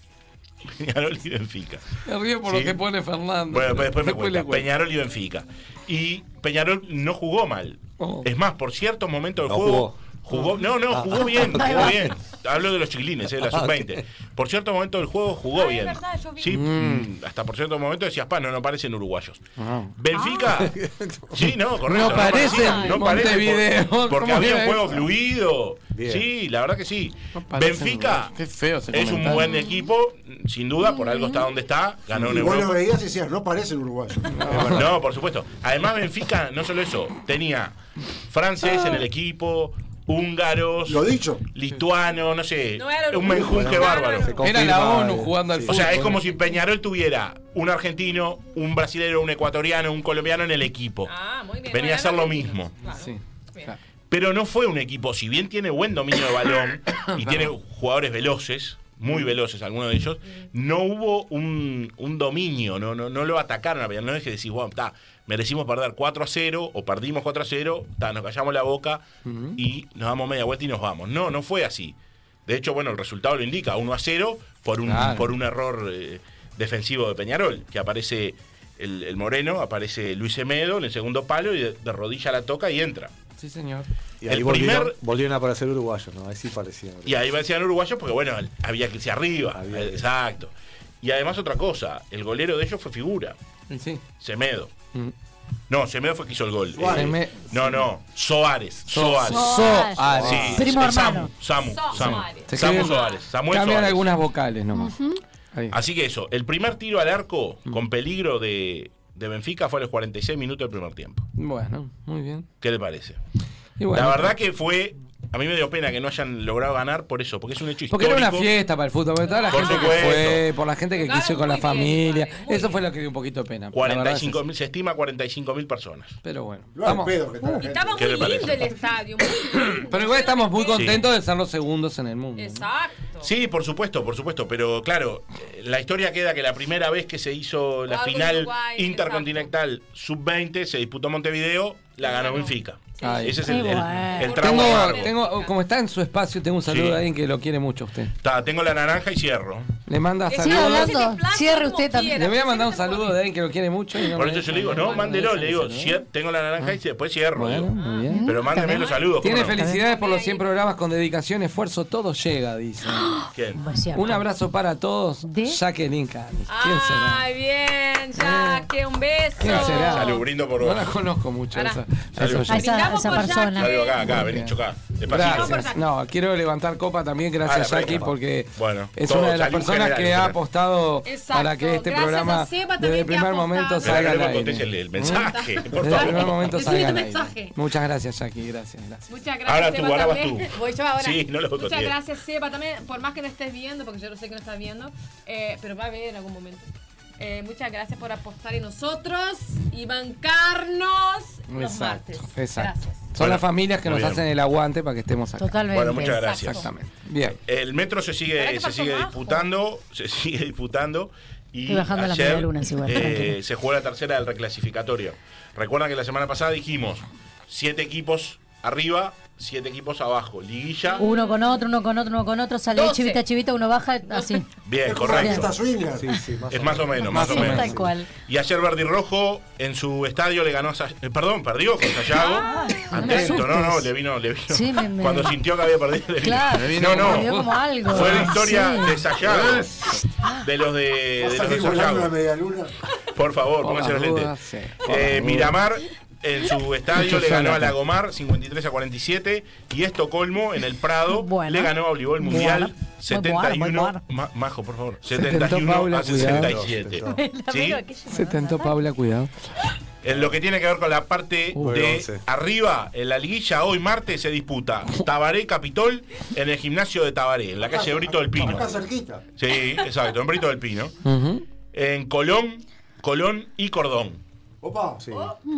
Peñarol y Benfica. Me río por Sí. lo que pone Fernando. Bueno, pues después me cuenta. Peñarol y Benfica. Y Peñarol no jugó mal. Es más, por ciertos momentos del No juego. Jugó, no, no, Ah. jugó bien, jugó bien. Hablo de los chiquilines, eh, la sub-20. Por ciertos momentos del juego jugó bien. Sí, mm, hasta por ciertos momentos decías, pa, no, no parecen uruguayos. Benfica, sí, no, correcto. No parecen no parecen por- porque ¿Cómo había un juego fluido. Sí, la verdad que sí. Benfica es un buen equipo, sin duda, por algo está donde está, ganó en vos lo Europa. veías y decías, no parecen uruguayos. No, por supuesto. Además, Benfica, no solo eso, tenía francés en el equipo, húngaros, Lo dicho. lituano, no sé, No era un menjunje bárbaro. Era la ONU jugando al sí. O sea, es fútbol. como si Peñarol tuviera un argentino, un brasilero, un ecuatoriano, un colombiano en el equipo. Ah, muy bien. Venía a ser lo mismo. claro. Sí. Bien. claro. Pero no fue un equipo, si bien tiene buen dominio de balón y tiene jugadores veloces, muy veloces algunos de ellos, no hubo un, un dominio, no, no, no lo atacaron a Peñarol. No es que decís, bueno, está, merecimos perder 4 a 0 o perdimos 4 a 0, ta, nos callamos la boca y nos damos media vuelta y nos vamos. No, no fue así. De hecho, bueno, el resultado lo indica, 1 a 0 por un, Claro. por un error eh, defensivo de Peñarol, que aparece el, el Moreno, aparece Luis Emedo en el segundo palo y de, de rodilla la toca y entra. Sí, señor. Y ahí El volvieron, primer- volvieron a aparecer uruguayos, ¿no? Ahí sí parecían. Y ahí decían uruguayos porque, bueno, había que irse arriba. Había que- Exacto. Y además otra cosa, el golero de ellos fue figura, Sí. Semedo. Mm. No, Semedo fue que hizo el gol. Suárez. Eh, no, no, Soares. So- Soares. Soares. Sí, Primo eh, hermano. Samu, Samu, Samu. Soares. Samu escriben- Soares. Samuel Cambian Soares. algunas vocales nomás. Así que eso, el primer tiro al arco con peligro de, de Benfica fue a los 46 minutos del primer tiempo. Bueno, muy bien. ¿Qué le parece? Y bueno, La verdad que fue. A mí me dio pena que no hayan logrado ganar por eso, porque es un hecho Porque histórico. era una fiesta para el fútbol, por toda la Por gente que fue, por la gente que Jugaron quiso ir con la bien, familia. Eso fue lo que dio un poquito de pena. la verdad es 45 eso. mil, se estima 45 mil personas. Pero bueno, vamos. pedo que está gente. estaba ¿Qué muy lindo el estadio. muy. Pero igual estamos muy Sí. contentos de ser los segundos en el mundo. ¿no? Exacto. Sí, por supuesto, por supuesto, pero claro, la historia queda que la primera vez que se hizo la final Uruguay, intercontinental sub-20 se disputó Montevideo, la ganó Benfica. Ay. Ese es el, el, bueno. el trauma Tengo, como está en su espacio, tengo un saludo Sí. de alguien que lo quiere mucho a usted. Ta, tengo la naranja y cierro. Le manda saludos. Cierre usted también. Le voy a mandar un saludo de alguien que lo quiere mucho. Y no Por eso yo le digo, no, mándelo, le digo, ¿no? tengo la naranja y después cierro. Bueno, digo. muy bien. Pero mándeme los saludos. Tiene ¿cómo no? felicidades por los 100 programas con dedicación, esfuerzo, todo llega, dice. ¿Quién? Un abrazo para todos. Jacqueline Canis. ¿Quién será? Ay, bien, Jaque, un beso. ¿Quién será? Salud, brindo por No vos. la conozco mucho. Esa, esa persona. Salud acá, vení, chocá. Gracias. No, quiero levantar copa también, Ah, gracias la Jackie, porque Bueno, es una de las salud personas general, que ha apostado Exacto, para que este gracias programa desde el primer momento salga al aire. el, el mensaje, por Desde el primer momento salga al aire. mensaje. Muchas gracias, Jackie, gracias, gracias. Muchas gracias, Ahora tú, Seba, ahora vas también. tú. Voy yo ahora. Sí, no lo Muchas gracias, Seba, también, por más que no estés viendo, porque yo lo sé que no estás viendo, eh, pero va a ver en algún momento. Eh, muchas gracias por apostar en nosotros y bancarnos los Exacto, martes. exacto. Gracias. Son Bueno, las familias que nos bien. hacen el aguante para que estemos acá. Totalmente. Bueno, muchas gracias. Exactamente. Bien. El metro se ¿Para sigue, se sigue bajo? disputando, se sigue disputando y Estoy bajando las ayer igual, eh, tranquilo. se jugó la tercera del reclasificatorio. Recuerdan que la semana pasada dijimos siete equipos arriba, siete equipos abajo. Liguilla, Uno con otro, uno con otro, uno con otro, sale Doce. chivita, chivita, uno baja, así. bien, correcto. Sí, sí, más Es o más o menos, más o menos. tal cual. Y ayer Verdi Rojo en su estadio le ganó a eh, perdón, perdió con Sayago. Ay, no me Atento, no, no, le vino, le vino. Sí, me- me- Cuando sintió que había perdido, le vino. Claro, vino, no, me dio como algo. Fue victoria Sí. de Sayago. De los de, de, los Sayago. Por favor, pónganse los lentes. Eh. Miramar en su estadio le ganó a. Lagomar 53 a 47 y Estocolmo en el Prado Bueno. le ganó a Voleibol Mundial Bueno. Muy 71 bueno, muy Ma- Majo, por favor. Se tentó 71 Paula, a 67. ¿Sí? Se tentó Paula, cuidado. En lo que tiene que ver con la parte Uy, de arriba, en la liguilla, hoy martes se disputa Tabaré Capitol en el gimnasio de Tabaré, en la calle Brito del Pino. Acá cerquita. Sí, exacto, en Brito del Pino. En Colón, Colón y Cordón. Opa. Sí.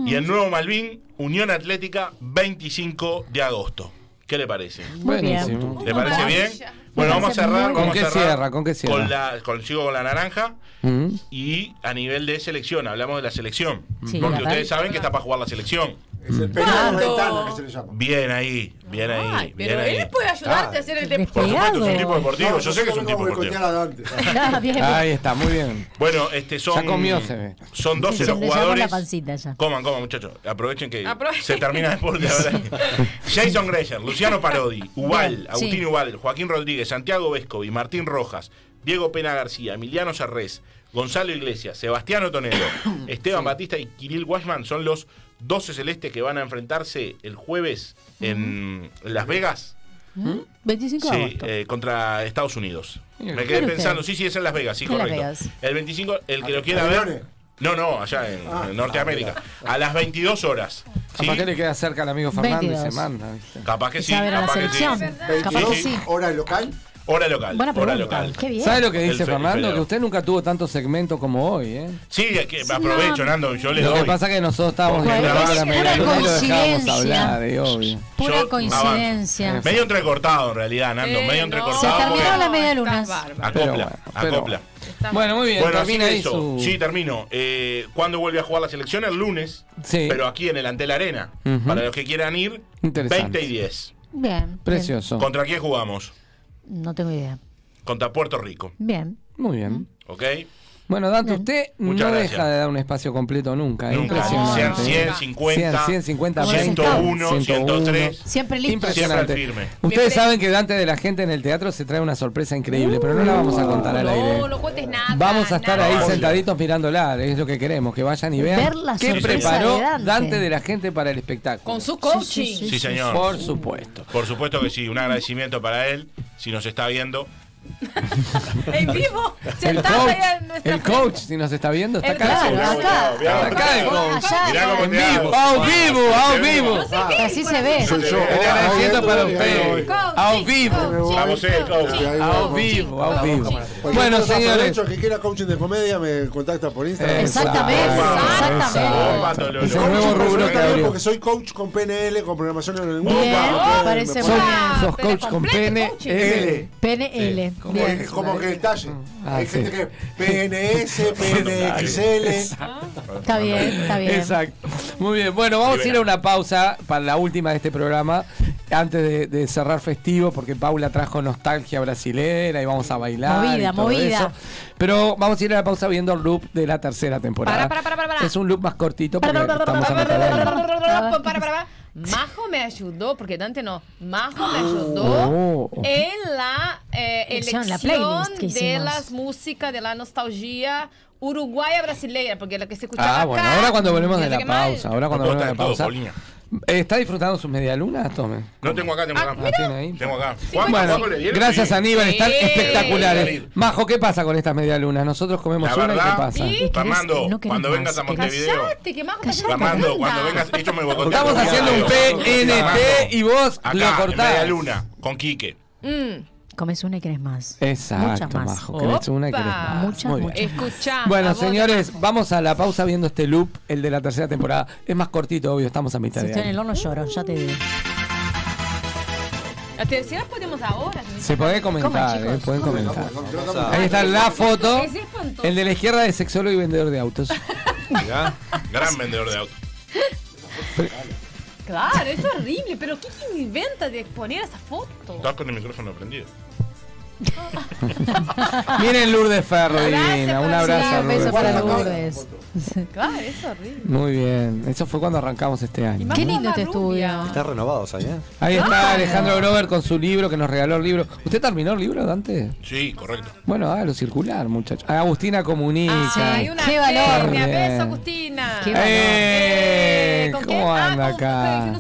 Y en Nuevo Malvin, Unión Atlética, 25 de agosto. ¿Qué le parece? Buenísimo. ¿Le parece bien? Bueno, vamos a cerrar. ¿Con Vamos qué a cerrar cierra? ¿Con qué cierra? Con la, con, sigo con la naranja. Mm. Y a nivel de selección, hablamos de la selección. Sí, porque ustedes saben que está para jugar la selección. Es el ventana que se le llama. Bien ahí, bien ahí. Ay, bien pero ahí. él puede ayudarte a hacer el Por deporte. supuesto, es un tipo deportivo. No, Yo sé que es un tipo deportivo. Ah. Ahí está, muy bien. Bueno, este son. Ya comió, se ve. Son 12 Se los la jugadores. pancita ya. Coman, coman, muchachos. Aprovechen que Aprovechen. se termina el deporte ahora. Jason Greyer, Luciano Parodi, Ubal, Agustín sí. Ubal, Joaquín Rodríguez, Santiago Vescovi, Martín Rojas, Diego Pena García, Emiliano Sarrés, Gonzalo Iglesias, Sebastián Otonero, Esteban Batista y Kirill Washman son los 12 celestes que van a enfrentarse el jueves en Las Vegas. 25 de Sí, agosto. eh, contra Estados Unidos. Bien. Me quedé pensando, usted. sí, sí, es en Las Vegas, sí, correcto. Vegas. El 25, el que lo ¿A quiera ver. No, no, allá en, Ah, en Norteamérica. A las 22 horas. ¿sí? Capaz que le queda cerca al amigo Fernando y 22. se manda, ¿viste? Capaz que sí. Capaz que sí. selección. Capaz que 22 sí. hora local. Hora local. Buena hora pregunta. local. Qué bien. ¿Sabe lo que dice fe- Fernando? Que usted nunca tuvo tantos segmentos como hoy, ¿eh? Sí, es que aprovecho, Nando, yo le Lo doy. que pasa es que nosotros estábamos es la pura coincidencia. hablar, y obvio. Pura Yo coincidencia. Medio entrecortado en realidad, Nando. Eh, medio entrecortado. Se terminó porque- la media luna. Bárbaro. Pero Acopla, bueno, pero acopla. Bueno, muy bien, Bueno, así termina que ahí eso. su... Sí, termino. Eh, ¿Cuándo vuelve a jugar la selección? El lunes. Sí. Pero aquí en el Antel Arena. Para los que quieran ir, Interesante. 20 y 10. Bien. Precioso. ¿Contra quién jugamos? No tengo idea. Contra Puerto Rico. Bien. Muy bien. ¿Ok? Bueno, Dante, usted Muchas no gracias. deja de dar un espacio completo nunca. ¿eh? Nunca. Impresionante. 100, 100, 50, 100, 150, 101, 103. Siempre listo. Impresionante. Siempre firme. Ustedes saben que Dante de la gente en el teatro se trae una sorpresa increíble, pero no la vamos a contar al aire. No, no cuentes nada. Vamos a estar ahí nada. sentaditos mirándola, es lo que queremos, que vayan y vean Ver la qué preparó de Dante. Dante de la gente para el espectáculo. Con su coaching. Sí, señor. Por supuesto. Por supuesto que sí. Un agradecimiento para él. Si nos está viendo. En vivo. El Sentado coach, allá en nuestra el coach, si nos está viendo, está acá. claro, acá. Acá el coach. Mirá cómo En vivo, a vivo, a vivo. Así se ve. Agradecimiento Ah, para bien, usted. bien, A vivo. Vamos, coach. bien. A vivo, a vivo. Bueno, señores. que quiera coaching de comedia me contacta por Instagram. Exactamente. Exactamente. Es el nuevo rubro que abrió. Porque soy coach con PNL, con programación en el Bien, me parece Sos, coach con completo pene. Como, Bien. como que el talle. Ah, Hay sí. gente que PNS, PNXL. Está bien, está bien. Exacto. Muy bien. Bueno, vamos a ir a una pausa para la última de este programa. Antes de, de cerrar festivo, porque Paula trajo nostalgia brasilera y vamos a bailar. Movida, y todo movida. eso. Pero vamos a ir a la pausa viendo el loop de la tercera temporada. Para, para, para, para, para. Es un loop más cortito porque estamos a Majo me ayudó, porque Dante no. Majo me ayudó Oh. en la eh, Elección, elección la playlist que de las músicas de la nostalgia uruguaya brasileira, porque la que se escuchaba Ah, bueno, acá, ahora cuando volvemos de la mal. pausa, ahora cuando volvemos de la pausa. todo, ¿Está disfrutando sus medialunas? Tome. No tengo acá, tengo acá. ¿La tiene ahí? Tengo acá. Bueno, gracias Sí. Aníbal, están Sí. espectaculares. Majo, ¿qué pasa con estas medialunas? Nosotros comemos La una y ¿qué pasa? ¿Y? Fernando, no cuando más, vengas a Montevideo. Que Majo haciendo Fernando, cuando vengas, ellos me voy a. Estamos haciendo un PNT y vos acá, lo cortás. media luna, con Quique. Mm. Comes una y querés más. Exacto, Muchas más. Majo. Querés una y querés más. Muchas, Muy bien. muchas. Escuchá. Bueno, vos, señores, vamos a la pausa viendo este loop, el de la tercera temporada. Es más cortito, obvio, estamos a mitad Si de estoy en el horno lloro, ya te digo. La tercera podemos ahora. Se puede comentar, eh, pueden comentar. Ahí está la foto. El de la izquierda de sexólogo y vendedor de autos. Mirá, Gran vendedor de autos. Claro, es horrible, pero ¿qué inventa de poner esa foto? Estás con el micrófono prendido. Miren Lourdes Ferro, divina. Un abrazo. Sí, un beso Lourdes. para Lourdes. Claro, es horrible. Muy bien. Eso fue cuando arrancamos este año. Qué lindo este estudio. Está renovados ahí, ¿eh? Ahí está. Alejandro Grover con su libro que nos regaló el libro. ¿Usted terminó el libro, Dante? Sí, correcto. Bueno, hágalo circular, muchachos. Agustina comunica. Ah, hay una Qué valor. Beso, Agustina. Qué valor. ¡Eh! ¿Con ¿Cómo anda ah, con- acá?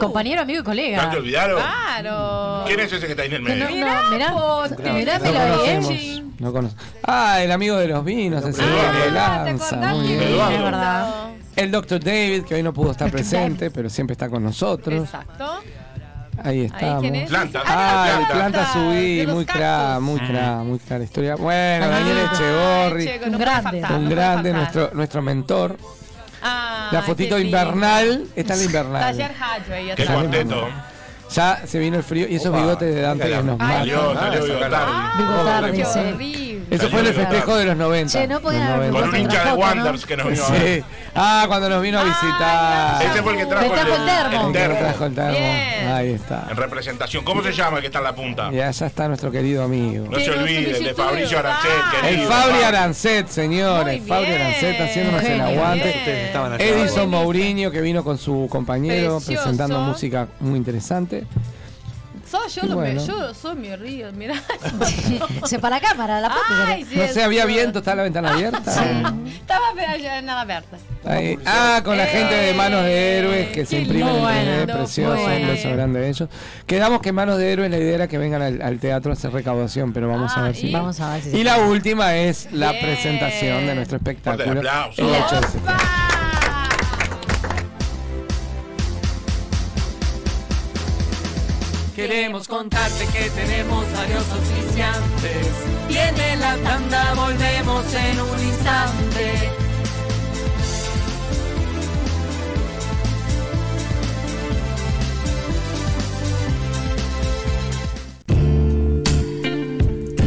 Compañero, amigo y ¿Ya te colega. olvidaron? Claro. ¿Quién es ese que está ahí en el Que no, medio? no, No me lo conocemos. vi. No Ah, el amigo de los vinos, el señor Eduardo. de Ah, ¿te Lanza. Muy bien. Es verdad. El doctor David, que hoy no pudo estar presente, pero siempre está con nosotros. Exacto. Ahí estamos. es? Planta. Ah, el Planta. planta subí, De los muy cra, cactus. muy cra, muy cra historia. Bueno, Ah, Daniel Echegorri, Che, Un grande. faltar, un grande, nuestro, nuestro mentor. Ah, La fotito invernal, está en la invernal. Taller ahí Qué cuarteto. Ya se vino el frío y esos Opa, bigotes de Dante venga, que nos Salió, matan. salió Bigotardi. Bigotardi, Qué sí. Eso fue el festejo de los 90. Che, no podían Los haber 90. Con un hincha de Wanders que nos vino a ver. Ah, cuando nos vino a visitar. Ese fue el que trajo, el termo. El termo. trajo el termo. Bien. Ahí está. En representación. ¿Cómo se llama el que está en la punta? Y allá está nuestro querido amigo. No se olvide, el de Fabricio Arancet, ah. El querido. Fabri Arancet, señores. Fabri. Arancet haciéndonos el aguante. Edison Mourinho que vino con su compañero Precioso. presentando música muy interesante. Só yo, lo yo solo me río, mira. Se para cámara, la foto. Ay, sí, No sé, había viento, está la ventana abierta. Estaba ya nada abierta. Ahí. Ah, con la gente de Manos de Héroes que se imprimen en bueno, 3D, muy precioso, bueno. un beso grande de ellos. Quedamos que Manos de Héroes la idea era que vengan al, al teatro a hacer recaudación, pero vamos a Ah, ver si. ¿y? Vamos a ver si Y la última es la presentación de nuestro espectáculo. Queremos contarte que tenemos varios oficiantes. Viene la tanda, volvemos en un instante.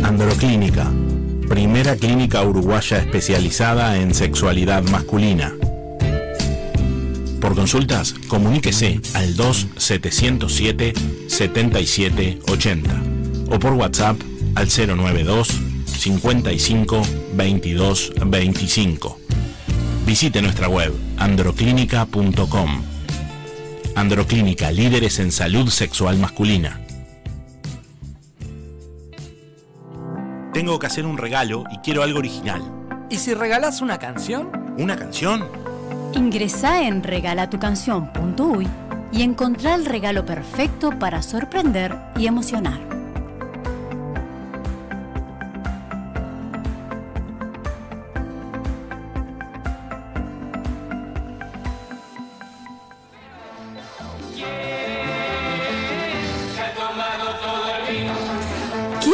Androclínica, primera clínica uruguaya especializada en sexualidad masculina. Por consultas, comuníquese al 2-707-7780 o por WhatsApp al 092 55 22 25. Visite nuestra web androclínica.com. Androclínica, líderes en salud sexual masculina. Tengo que hacer un regalo y quiero algo original. ¿Y si regalás una canción? ¿Una canción? Ingresá en regalatucanción.uy y encontrá el regalo perfecto para sorprender y emocionar.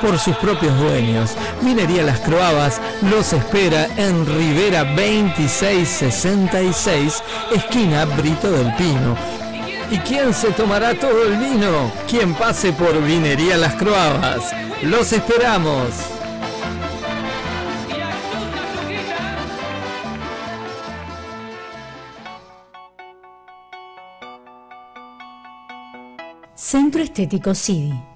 por sus propios dueños. Vinería Las Croabas los espera en Rivera 2666, esquina Brito del Pino. ¿Y quién se tomará todo el vino? Quien pase por Vinería Las Croabas. Los esperamos. Centro Estético CIDI.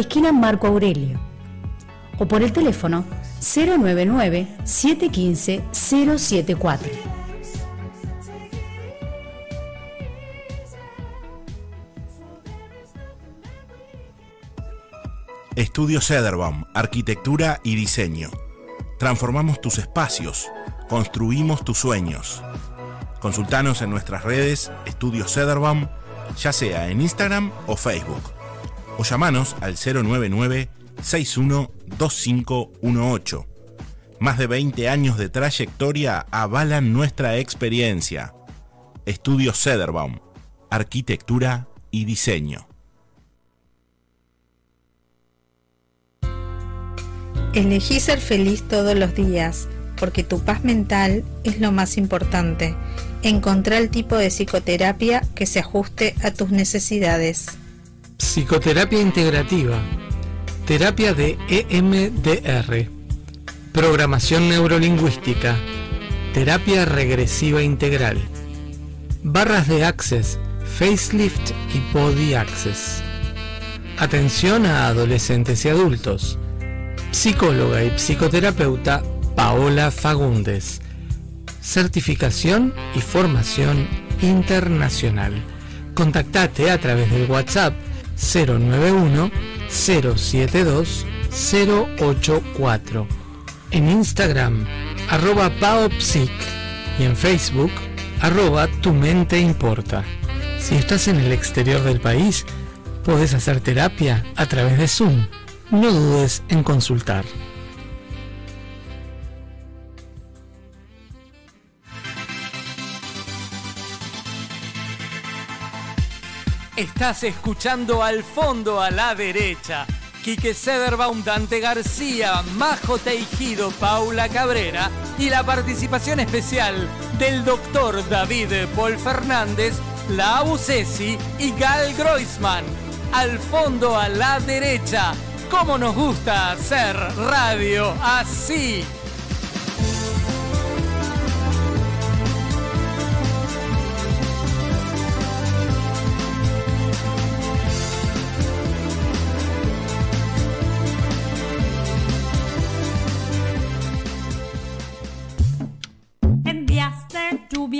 esquina Marco Aurelio. O por el teléfono 099-715-074. Estudio Cederbaum, Arquitectura y Diseño. Transformamos tus espacios, construimos tus sueños. Consultanos en nuestras redes Estudio Cederbaum, ya sea en Instagram o Facebook. O llamanos al 099 612518. Más de 20 años de trayectoria avalan nuestra experiencia. Estudio Cederbaum, Arquitectura y Diseño. Elegí ser feliz todos los días, porque tu paz mental es lo más importante. Encontrá el tipo de psicoterapia que se ajuste a tus necesidades. Psicoterapia integrativa. Terapia de EMDR. Programación neurolingüística. Terapia regresiva integral. Barras de Access, Facelift y Body Access. Atención a adolescentes y adultos. Psicóloga y psicoterapeuta Paola Fagundes. certificación y formación internacional. Contactate a través del WhatsApp 091 072 084. En Instagram, arroba Paopsic y en Facebook, arroba Tu Mente Importa. Si estás en el exterior del país, puedes hacer terapia a través de Zoom. No dudes en consultar. Estás escuchando al fondo a la derecha. Quique Sederbaum, Dante García, Majo Teijido, Paula Cabrera y la participación especial del doctor David Paul Fernández, la Abusesi y Gal Groisman. Al fondo a la derecha. ¿Cómo nos gusta hacer radio así?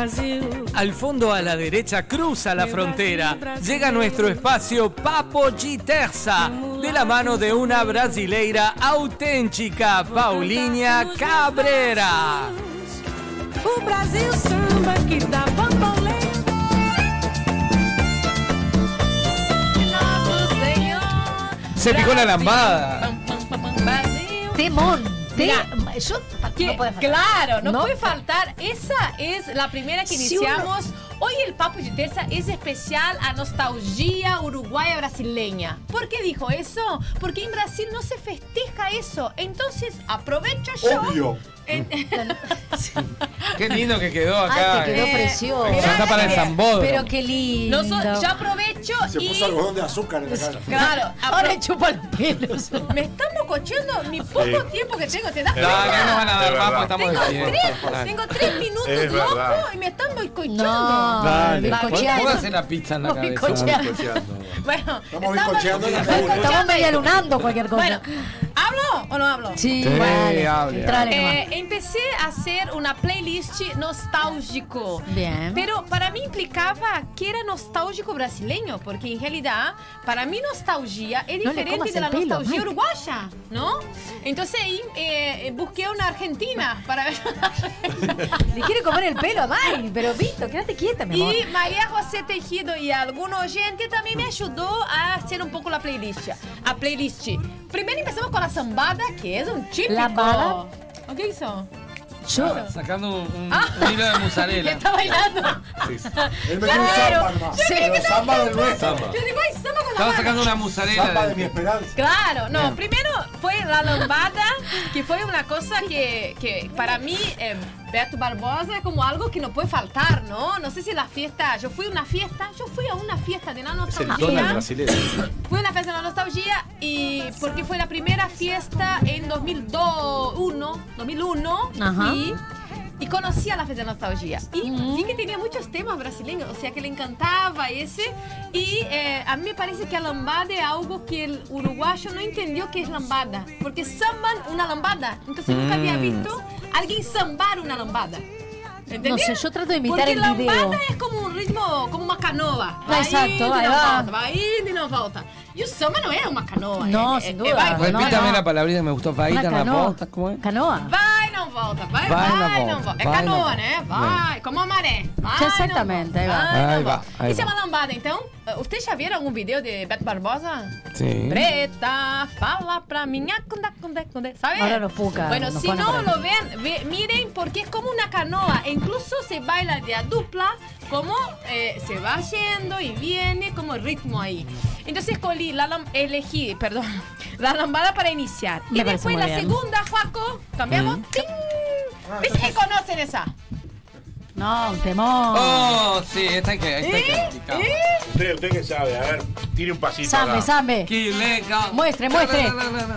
Al fondo a la derecha cruza la frontera. Llega nuestro espacio Papo Terza, de la mano de una brasileira auténtica, Paulinha Cabrera. O Brasil samba que dá bambolê. Se picó la lambada. Temón. Te- Mira, yo, que- no puede faltar. claro, no, No. puede faltar. Esa es la primera que Si uno- iniciamos. Hoy el Papo de Terza es especial a nostalgia uruguaya brasileña. ¿Por qué dijo eso? Porque en Brasil no se festeja eso. Entonces aprovecho yo. Obvio. En- Qué lindo que quedó acá. Ay, te quedó Eh, precioso. Ya está para el zambódromo. Pero qué lindo. Noso- yo aprovecho Se y. puso algodón de azúcar en la cara. Claro, Ahora chupa los pelos. me están mococheando mi poco Sí. tiempo que tengo. ¿Te das No, cuenta? acá nos van a dar más porque estamos Tengo de tres, tengo tres minutos Es loco verdad. y me están boicoteando. No, Dale, bizcocheando. póngase la pizza en la cabeza. bizcocheando. Bueno, Estamos la Estamos media lunando cualquier cosa. Bueno, ¿hablo o no hablo? sí, Sí, vale. hable, Entrale. Eh, empecé a hacer una playlist nostálgico. Bien. Pero para mí implicaba que era nostálgico brasileño, porque en realidad, para mí nostalgia es No diferente de la el pelo, nostalgia Mike. uruguaya, ¿no? Entonces eh, busqué una argentina para ver. Le quiere comer el pelo a Mai, pero Vito, quédate quieta, mi amor. Y María José Tejido y algún oyente también me ayudó a hacer un poco la playlist. A playlist. Primero empezamos con la zambada, que es un típico. ¿Lambada? ¿Qué hizo? Yo. Sacando un, Ah. un hilo de mozzarella. Está bailando. Él me dio un samba. Sí. Pero samba del nuestro. Yo digo, ay, samba con la Estaba sacando una mozzarella. Samba de de- mi esperanza. Claro, no, Bien. primero fue la lambada, que fue una cosa que, que para mí, eh, Beto Barbosa es como algo que no puede faltar, ¿no? No sé si la fiesta, yo fui a una fiesta, yo fui a una fiesta de la Es el nostalgia. Donald brasileño. Fue una fiesta de la nostalgia y porque fue la primera fiesta en 2001, 2001 que Ajá. fui y conocí a la fiesta de nostalgia. Y vi que tenía muchos temas brasileños, o sea que le encantaba ese. Y eh, a mí me parece que la lambada es algo que el uruguayo no entendió que es lambada, porque samban una lambada. Entonces nunca había Mm. visto alguien sambar una lambada. ¿Entendés? No sé, yo trato de imitar Porque el lambada video. es como un ritmo, como uma canoa. Ah, exacto, indo e ahí não va. volta, vai indo e não volta. E o samba não é uma canoa. No, é, sin é- duda. É vai, vai, Repítame vai, la palabrita que me gustó. Vai Una dar na canoa. volta. ¿Cómo es? Canoa. vai, não volta. Vai, Vai, vai, não volta. É Vai, canoa, né? Vai, como a maré. Vai, exatamente, aí vai. Isso é uma lambada, então? Vocês já viram algum vídeo de Beto Barbosa? Sí. Preta, fala pra mim. ah, cundé, cundé, cundé. ¿Sabe? Ahora los puca, Bueno, nos si no lo ven, ve- miren porque es como una canoa. E incluso se baila de a dupla, como eh, se va yendo y viene como ritmo ahí. Entonces escogí la elegí, perdón, la lambada para iniciar. Me y después la bien. segunda, Juaco, cambiamos. Mm. ¿Ves que conocen esa? No, un temón. Oh, sí, esta hay que, esta hay que ¿Eh? ¿Eh? Usted, usted que sabe, a ver, tire un pasito Sambe, sambe. Quileca. Muestre, muestre.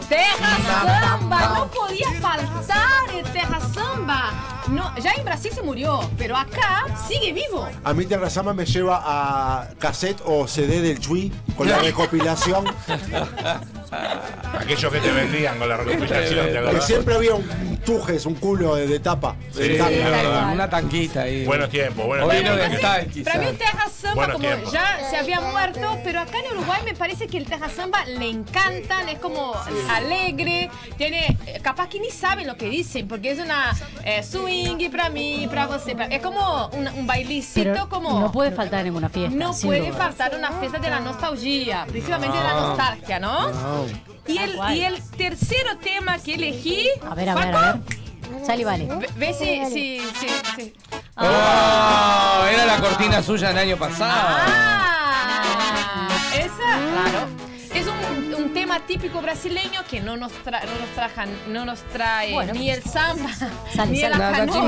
Terra Samba, no podía faltar el Terra Samba. No, ya en Brasil se murió, pero acá sigue vivo. A mí Terra Samba me lleva a cassette o CD del Chui con la recopilación. Aquellos que te vendían con la recopilación, ¿te que siempre había un tujes, un culo de, de tapa. Sí, de. Una tanquita ahí. Buenos tiempos, buenos tiempos. no quizás. Para mí el Terra Samba Buenos como tiempos. ya se había muerto, pero acá en Uruguay me parece que el Terra Samba le encantan, es como alegre, tiene, eh, capaz que ni saben lo que dicen, porque es una eh, swing para mí, para você, pra- es como un, un bailecito Pero como... no puede faltar en ninguna fiesta. No puede duda. faltar una fiesta de la nostalgia, principalmente de la nostalgia, ¿no? Y el, y el tercer tema que elegí. A ver, a ver, a ver. Sale y vale. Ve, ve si, si, si, si- Oh, era la cortina suya del año pasado. Ah, esa, claro. Es un, un tema típico brasileño que no nos, tra- no nos, trajan, no nos trae Bueno. ni el samba, Sale, ni sale. la Nada canoa, ni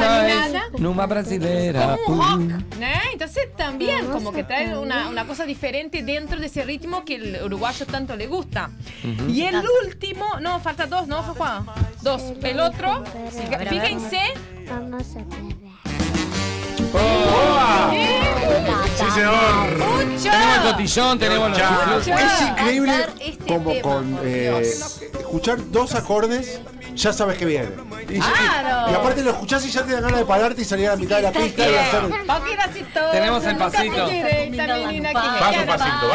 nada. numa brasilera. Como un rock, ¿no? Entonces también como que trae una, una cosa diferente dentro de ese ritmo que el uruguayo tanto le gusta. Y el último, no, falta dos, ¿no, Juan? Dos. El otro, ver, ver. fíjense. Vamos a perder. Sí, señor. Mucho. Tenemos el cotillón, tenemos los Chao. Es increíble este como tema, con por eh, Dios. escuchar dos acordes ya sabes que viene. Y, Claro. y- y aparte lo escuchás y ya te dan ganas de pararte y salir a la mitad de la pista y hacer. Tenemos el pasito. te direita, menina, que Paso, pasito.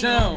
Chão.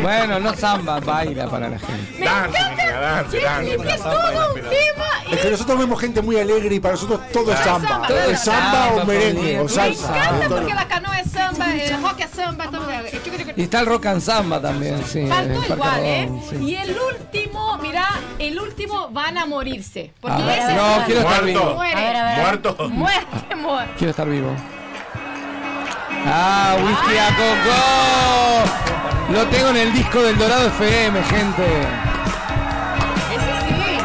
Bueno, no samba, baila para la gente. Dance, niña, dance, dance. Es todo un tema. Es que nosotros vemos gente muy alegre y para nosotros todo es Claro. samba. Todo Es samba o merengue o Me Me salsa. encanta Todo- porque la canoa es samba, el rock es samba, todo. Y está el rock and samba también, sí. Faltó el Parque igual, ¿eh? Rodón, sí. Y el último, mira, el último van a morirse. Porque ese no, es quiero estar Muerto. vivo. muere. A ver, a ver. Muerto. Muerte, muerte. Quiero estar vivo. Ah, whisky a coco. Lo tengo en el disco del Dorado FM, gente. Ese sí.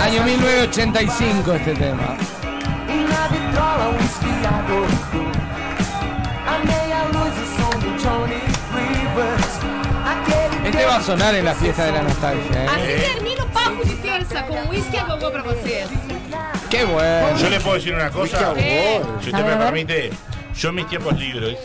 Año 1985 este tema. Este va a sonar en la fiesta de la nostalgia, Así ¿eh? termino o papo de terça com whisky a gogô pra vocês. Qué bueno. Yo le puedo decir una cosa. Si usted me permite, yo en mis tiempos libres,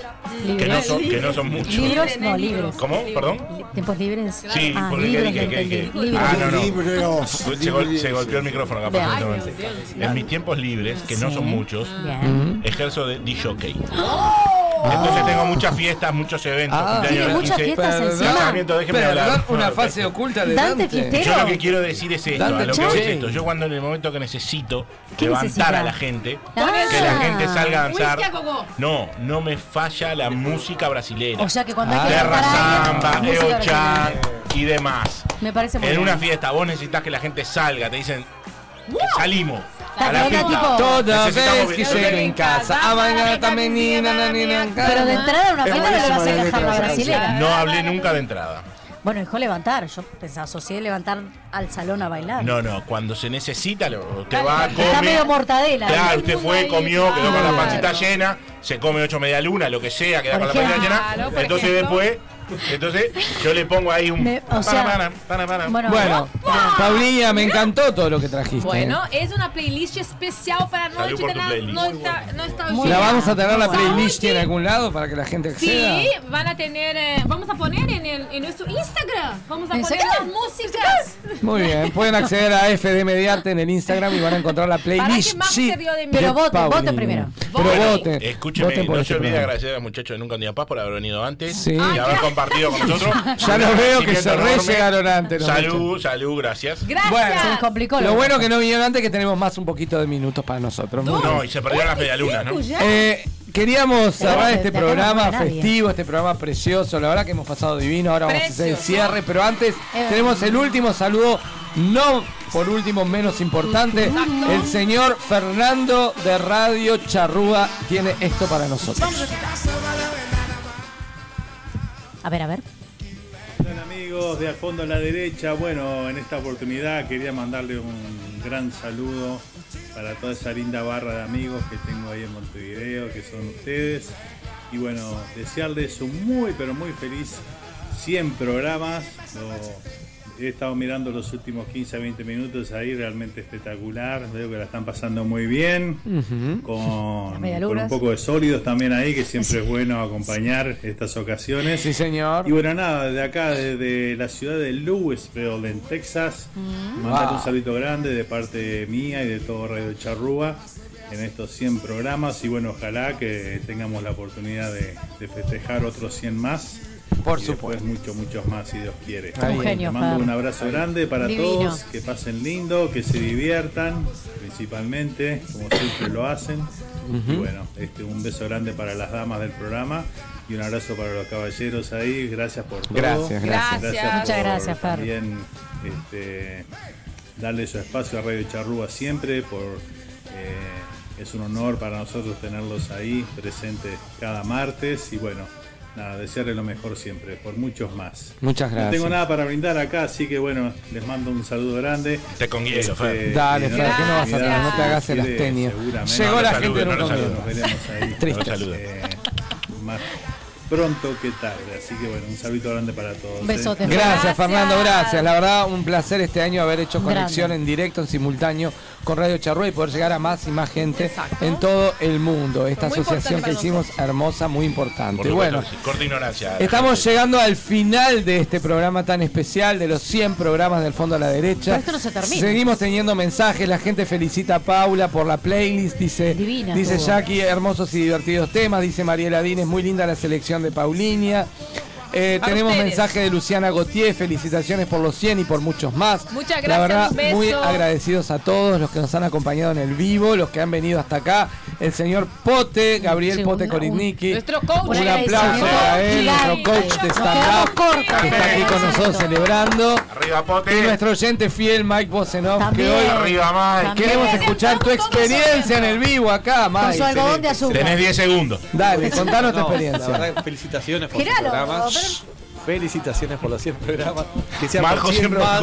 que no son, que no son muchos. ¿Libros? No, libros. ¿Cómo? ¿Perdón? ¿Tiempos libres? Sí, ah, porque libros, ¿qué dije? Libros. Ah, no, no. Libros. Se, gol- se golpeó el micrófono perfectamente. En mis tiempos libres, que no son muchos, Bien. ejerzo de DJ. Entonces tengo muchas fiestas, muchos eventos, Ah. cumpleaños ¿Tiene de muchas 15, fiestas encima? déjeme hablar. una No, fase oculta de Dante Dante. Yo lo que quiero decir es esto, Dante a lo que voy es esto. Yo cuando en el momento que necesito ¿Qué levantar necesita? a la gente, Ah. que la gente salga a danzar, no, no me falla la música brasilera. O sea que cuando hay que Terra Samba, música Eo Chan brasileña. y demás. Me parece muy En bien. una fiesta vos necesitas que la gente salga, te dicen, salimos a la fiesta. tipo- Toda vez que llego en casa, a bailar también ni na, na, ni na, Pero de entrada en una fiesta no le vas a la dejar la brasilera. No hablé nunca de entrada. Bueno, dejó levantar. Yo pensaba, asocié levantar al salón a bailar. No, no, cuando se necesita, lo- usted va, come. Está medio mortadela. Claro, usted fue, comió, quedó con la pancita llena, se come ocho media luna, lo que sea, queda con la pancita llena. Entonces después Entonces, yo le pongo ahí un. Me- o sea, para, para, para. bueno, Bueno, Paulina, me encantó todo lo que trajiste. Bueno, es una playlist especial para Salud noche de playlist. nosta- nostalgia. ¿La vamos a tener la playlist en algún lado para que la gente acceda? Sí, van a tener, eh, vamos a poner en, el, en nuestro Instagram, vamos a ¿En poner las músicas. Muy bien, pueden acceder a FD Mediarte en el Instagram y van a encontrar la playlist. que de de Pero voten, Paulina. voten primero. Pero voten. Escúcheme, voten no este se olvide programa. agradecer a los muchachos de Nunca un Día Paz por haber venido antes Sí. y haber compartido con nosotros. Ya los veo que se re llegaron antes. Salud, salud, gracias. Gracias. Bueno, Se les complicó Lo bueno que no vinieron antes que tenemos más un poquito de minutos para nosotros. No, y se perdieron las medialunas, ¿no? Eh, queríamos cerrar de- este programa festivo, este programa precioso. La verdad que hemos pasado divino. Ahora vamos a hacer el cierre, pero antes tenemos el último saludo, no por último menos importante. El señor Fernando de Radio Charrúa tiene esto para nosotros. A ver, a ver. Hola amigos de A Fondo a la Derecha, bueno, en esta oportunidad quería mandarle un gran saludo para toda esa linda barra de amigos que tengo ahí en Montevideo, que son ustedes. Y bueno, desearles un muy, pero muy feliz 100 programas. He estado mirando los últimos 15 a 20 minutos ahí, realmente espectacular. Veo que la están pasando muy bien. Con, con un poco de sólidos también ahí, que siempre es bueno acompañar estas ocasiones. Sí, señor. Y bueno, nada, de acá, desde la ciudad de Louisville, en Texas, mandar Wow. un saludo grande de parte mía y de todo Radio Charrúa en estos 100 programas. Y bueno, ojalá que tengamos la oportunidad de, de festejar otros 100 más. Por y supuesto. después muchos, muchos más, si Dios quiere. Un genio, Les mando un abrazo grande para Divino. todos, que pasen lindo, que se diviertan, principalmente, como siempre lo hacen. Y bueno, este, un beso grande para las damas del programa y un abrazo para los caballeros ahí. Gracias por todo. Gracias, gracias. Gracias. Muchas gracias, Fer. También este, darle su espacio a Radio Charrúa siempre. Por, eh, es un honor para nosotros tenerlos ahí presentes cada martes. Y bueno, nada, desearles lo mejor siempre, por muchos más. Muchas No gracias. tengo nada para brindar acá, así que bueno, les mando un saludo grande. Te con hielo, Este. Dale, Fer, ¿qué no vas a hacer? No te hagas el astenio. Llegó No la gente no un. Nos veremos ahí. Triste. No. Eh, más pronto que tarde. Así que bueno, un saludo grande para todos. Un ¿eh? besote. Gracias, Gracias. Fernando, gracias. La verdad, un placer este año haber hecho Grande. conexión en directo, en simultáneo con Radio Charrúa y poder llegar a más y más gente Exacto. en todo el mundo. Esta Muy asociación que hicimos, hermosa, muy Por importante. Bueno, corta ignorancia. estamos llegando al final de este programa tan especial, de los 100 programas del Fondo a la Derecha. Pero esto no se termina. Seguimos teniendo mensajes, la gente felicita a Paula por la playlist, dice, Divina dice. Jackie, hermosos y divertidos temas, dice Mariela Dines, muy linda la selección de Paulinia. Eh, tenemos ustedes. mensaje de Luciana Gautier, felicitaciones por los 100 y por muchos más. Muchas La gracias, verdad, un beso. muy agradecidos a todos los que nos han acompañado en el vivo, los que han venido hasta acá. El señor Pote, Gabriel Sí, Pote un- Koritniki. Nuestro coach. Un Un aplauso para él, nuestro coach de stand-up, que está aquí con nosotros celebrando. Arriba, Y Pote. nuestro oyente fiel, Mike Bosenov, que hoy Arriba, Mike. También. queremos escuchar tu experiencia en el vivo acá, Con Mike. su algodón de azúcar. Tenés 10 segundos. Dale, contanos tu La experiencia. verdad, felicitaciones por Giralo, los programas. Pero- Felicitaciones por los 100 programas. Que sean por 100 siempre más.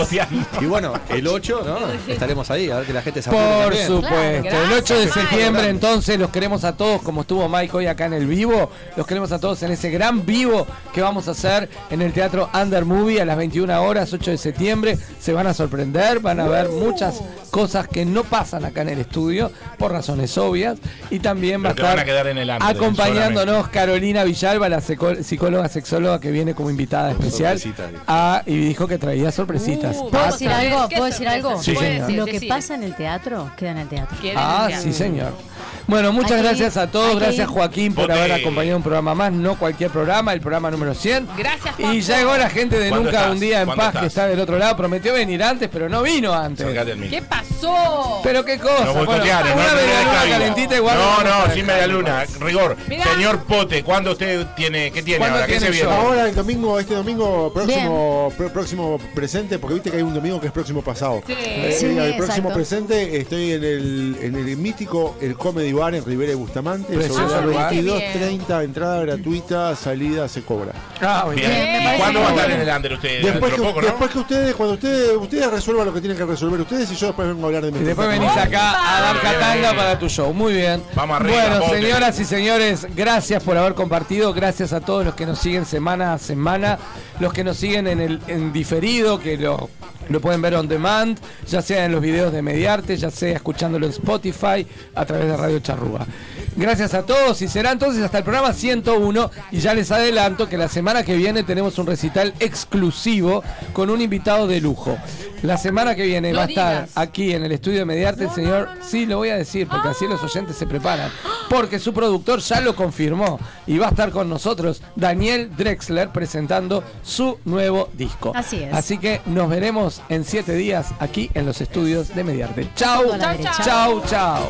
Y bueno, el 8, ¿no? Estaremos ahí, a ver que la gente se Por también. supuesto. Claro, el 8 de gracias, septiembre, Mike. entonces, los queremos a todos, como estuvo Mike hoy acá en el vivo. Los queremos a todos en ese gran vivo que vamos a hacer en el Teatro Under Movie a las 21 horas, 8 de septiembre. Se van a sorprender, van a ver muchas cosas que no pasan acá en el estudio, por razones obvias. Y también va a estar a quedar en el under, acompañándonos Carolina Villalba, la psicóloga sexóloga que viene como invitada especial. Ah, y dijo que traía sorpresitas. Uh, ¿Puedo decir a algo? ¿qué ¿Puedo decir algo? Sí, señor. Lo que pasa en el teatro, queda en el teatro. Ah, el sí, señor. Bueno, muchas gracias a todos. Gracias. Joaquín, por haber acompañado un programa más. No cualquier programa, el programa número 100. Gracias, Y llegó la gente de ¿Cuándo Nunca estás? un Día en ¿Cuándo Paz, que está del otro lado. Prometió venir antes, pero no vino antes. ¿Qué pasó? Pero qué cosa. No Bueno, boicotearon, una no, no, medialuna no, no, calentita igual. No, a no, dejar. sin media luna. Rigor. Mirá. Señor Pote, ¿cuándo usted tiene, qué tiene ¿Cuándo ahora? ¿Qué se viene? Ahora el domingo, este domingo próximo, pr- próximo presente, porque viste que hay un domingo que es próximo pasado. Sí. Eh, Sí, el próximo exacto. presente estoy en el, en el mítico El Comedy Bar en Rivera y Bustamante. Precioso Sobre lugar. las Qué 22.30, entrada gratuita, salida se cobra. Ah, muy Bien. bien. me ¿Y parece cuándo va a estar en el under usted? Después que, de poco, ¿no? después que ustedes, cuando ustedes, ustedes resuelvan lo que tienen que resolver ustedes y yo después vengo hablar de Y después venís acá a dar catanga para tu show. Muy bien. Vamos arriba, Bueno, señoras y señores, gracias por haber compartido. Gracias a todos los que nos siguen semana a semana. Los que nos siguen en el en diferido, que lo, lo pueden ver on demand, ya sea en los videos de Mediarte, ya sea escuchándolo en Spotify, a través de Radio Charrúa. Gracias a todos y será entonces hasta el programa 101 y ya les adelanto que la semana que viene tenemos un recital exclusivo con un invitado de lujo. La semana que viene va a estar aquí en el estudio de Mediarte el señor, sí lo voy a decir porque así los oyentes se preparan, porque su productor ya lo confirmó y va a estar con nosotros Daniel Drexler presentando su nuevo disco. Así es. Así que nos veremos en siete días aquí en los estudios de Mediarte. Chau, chau, chau.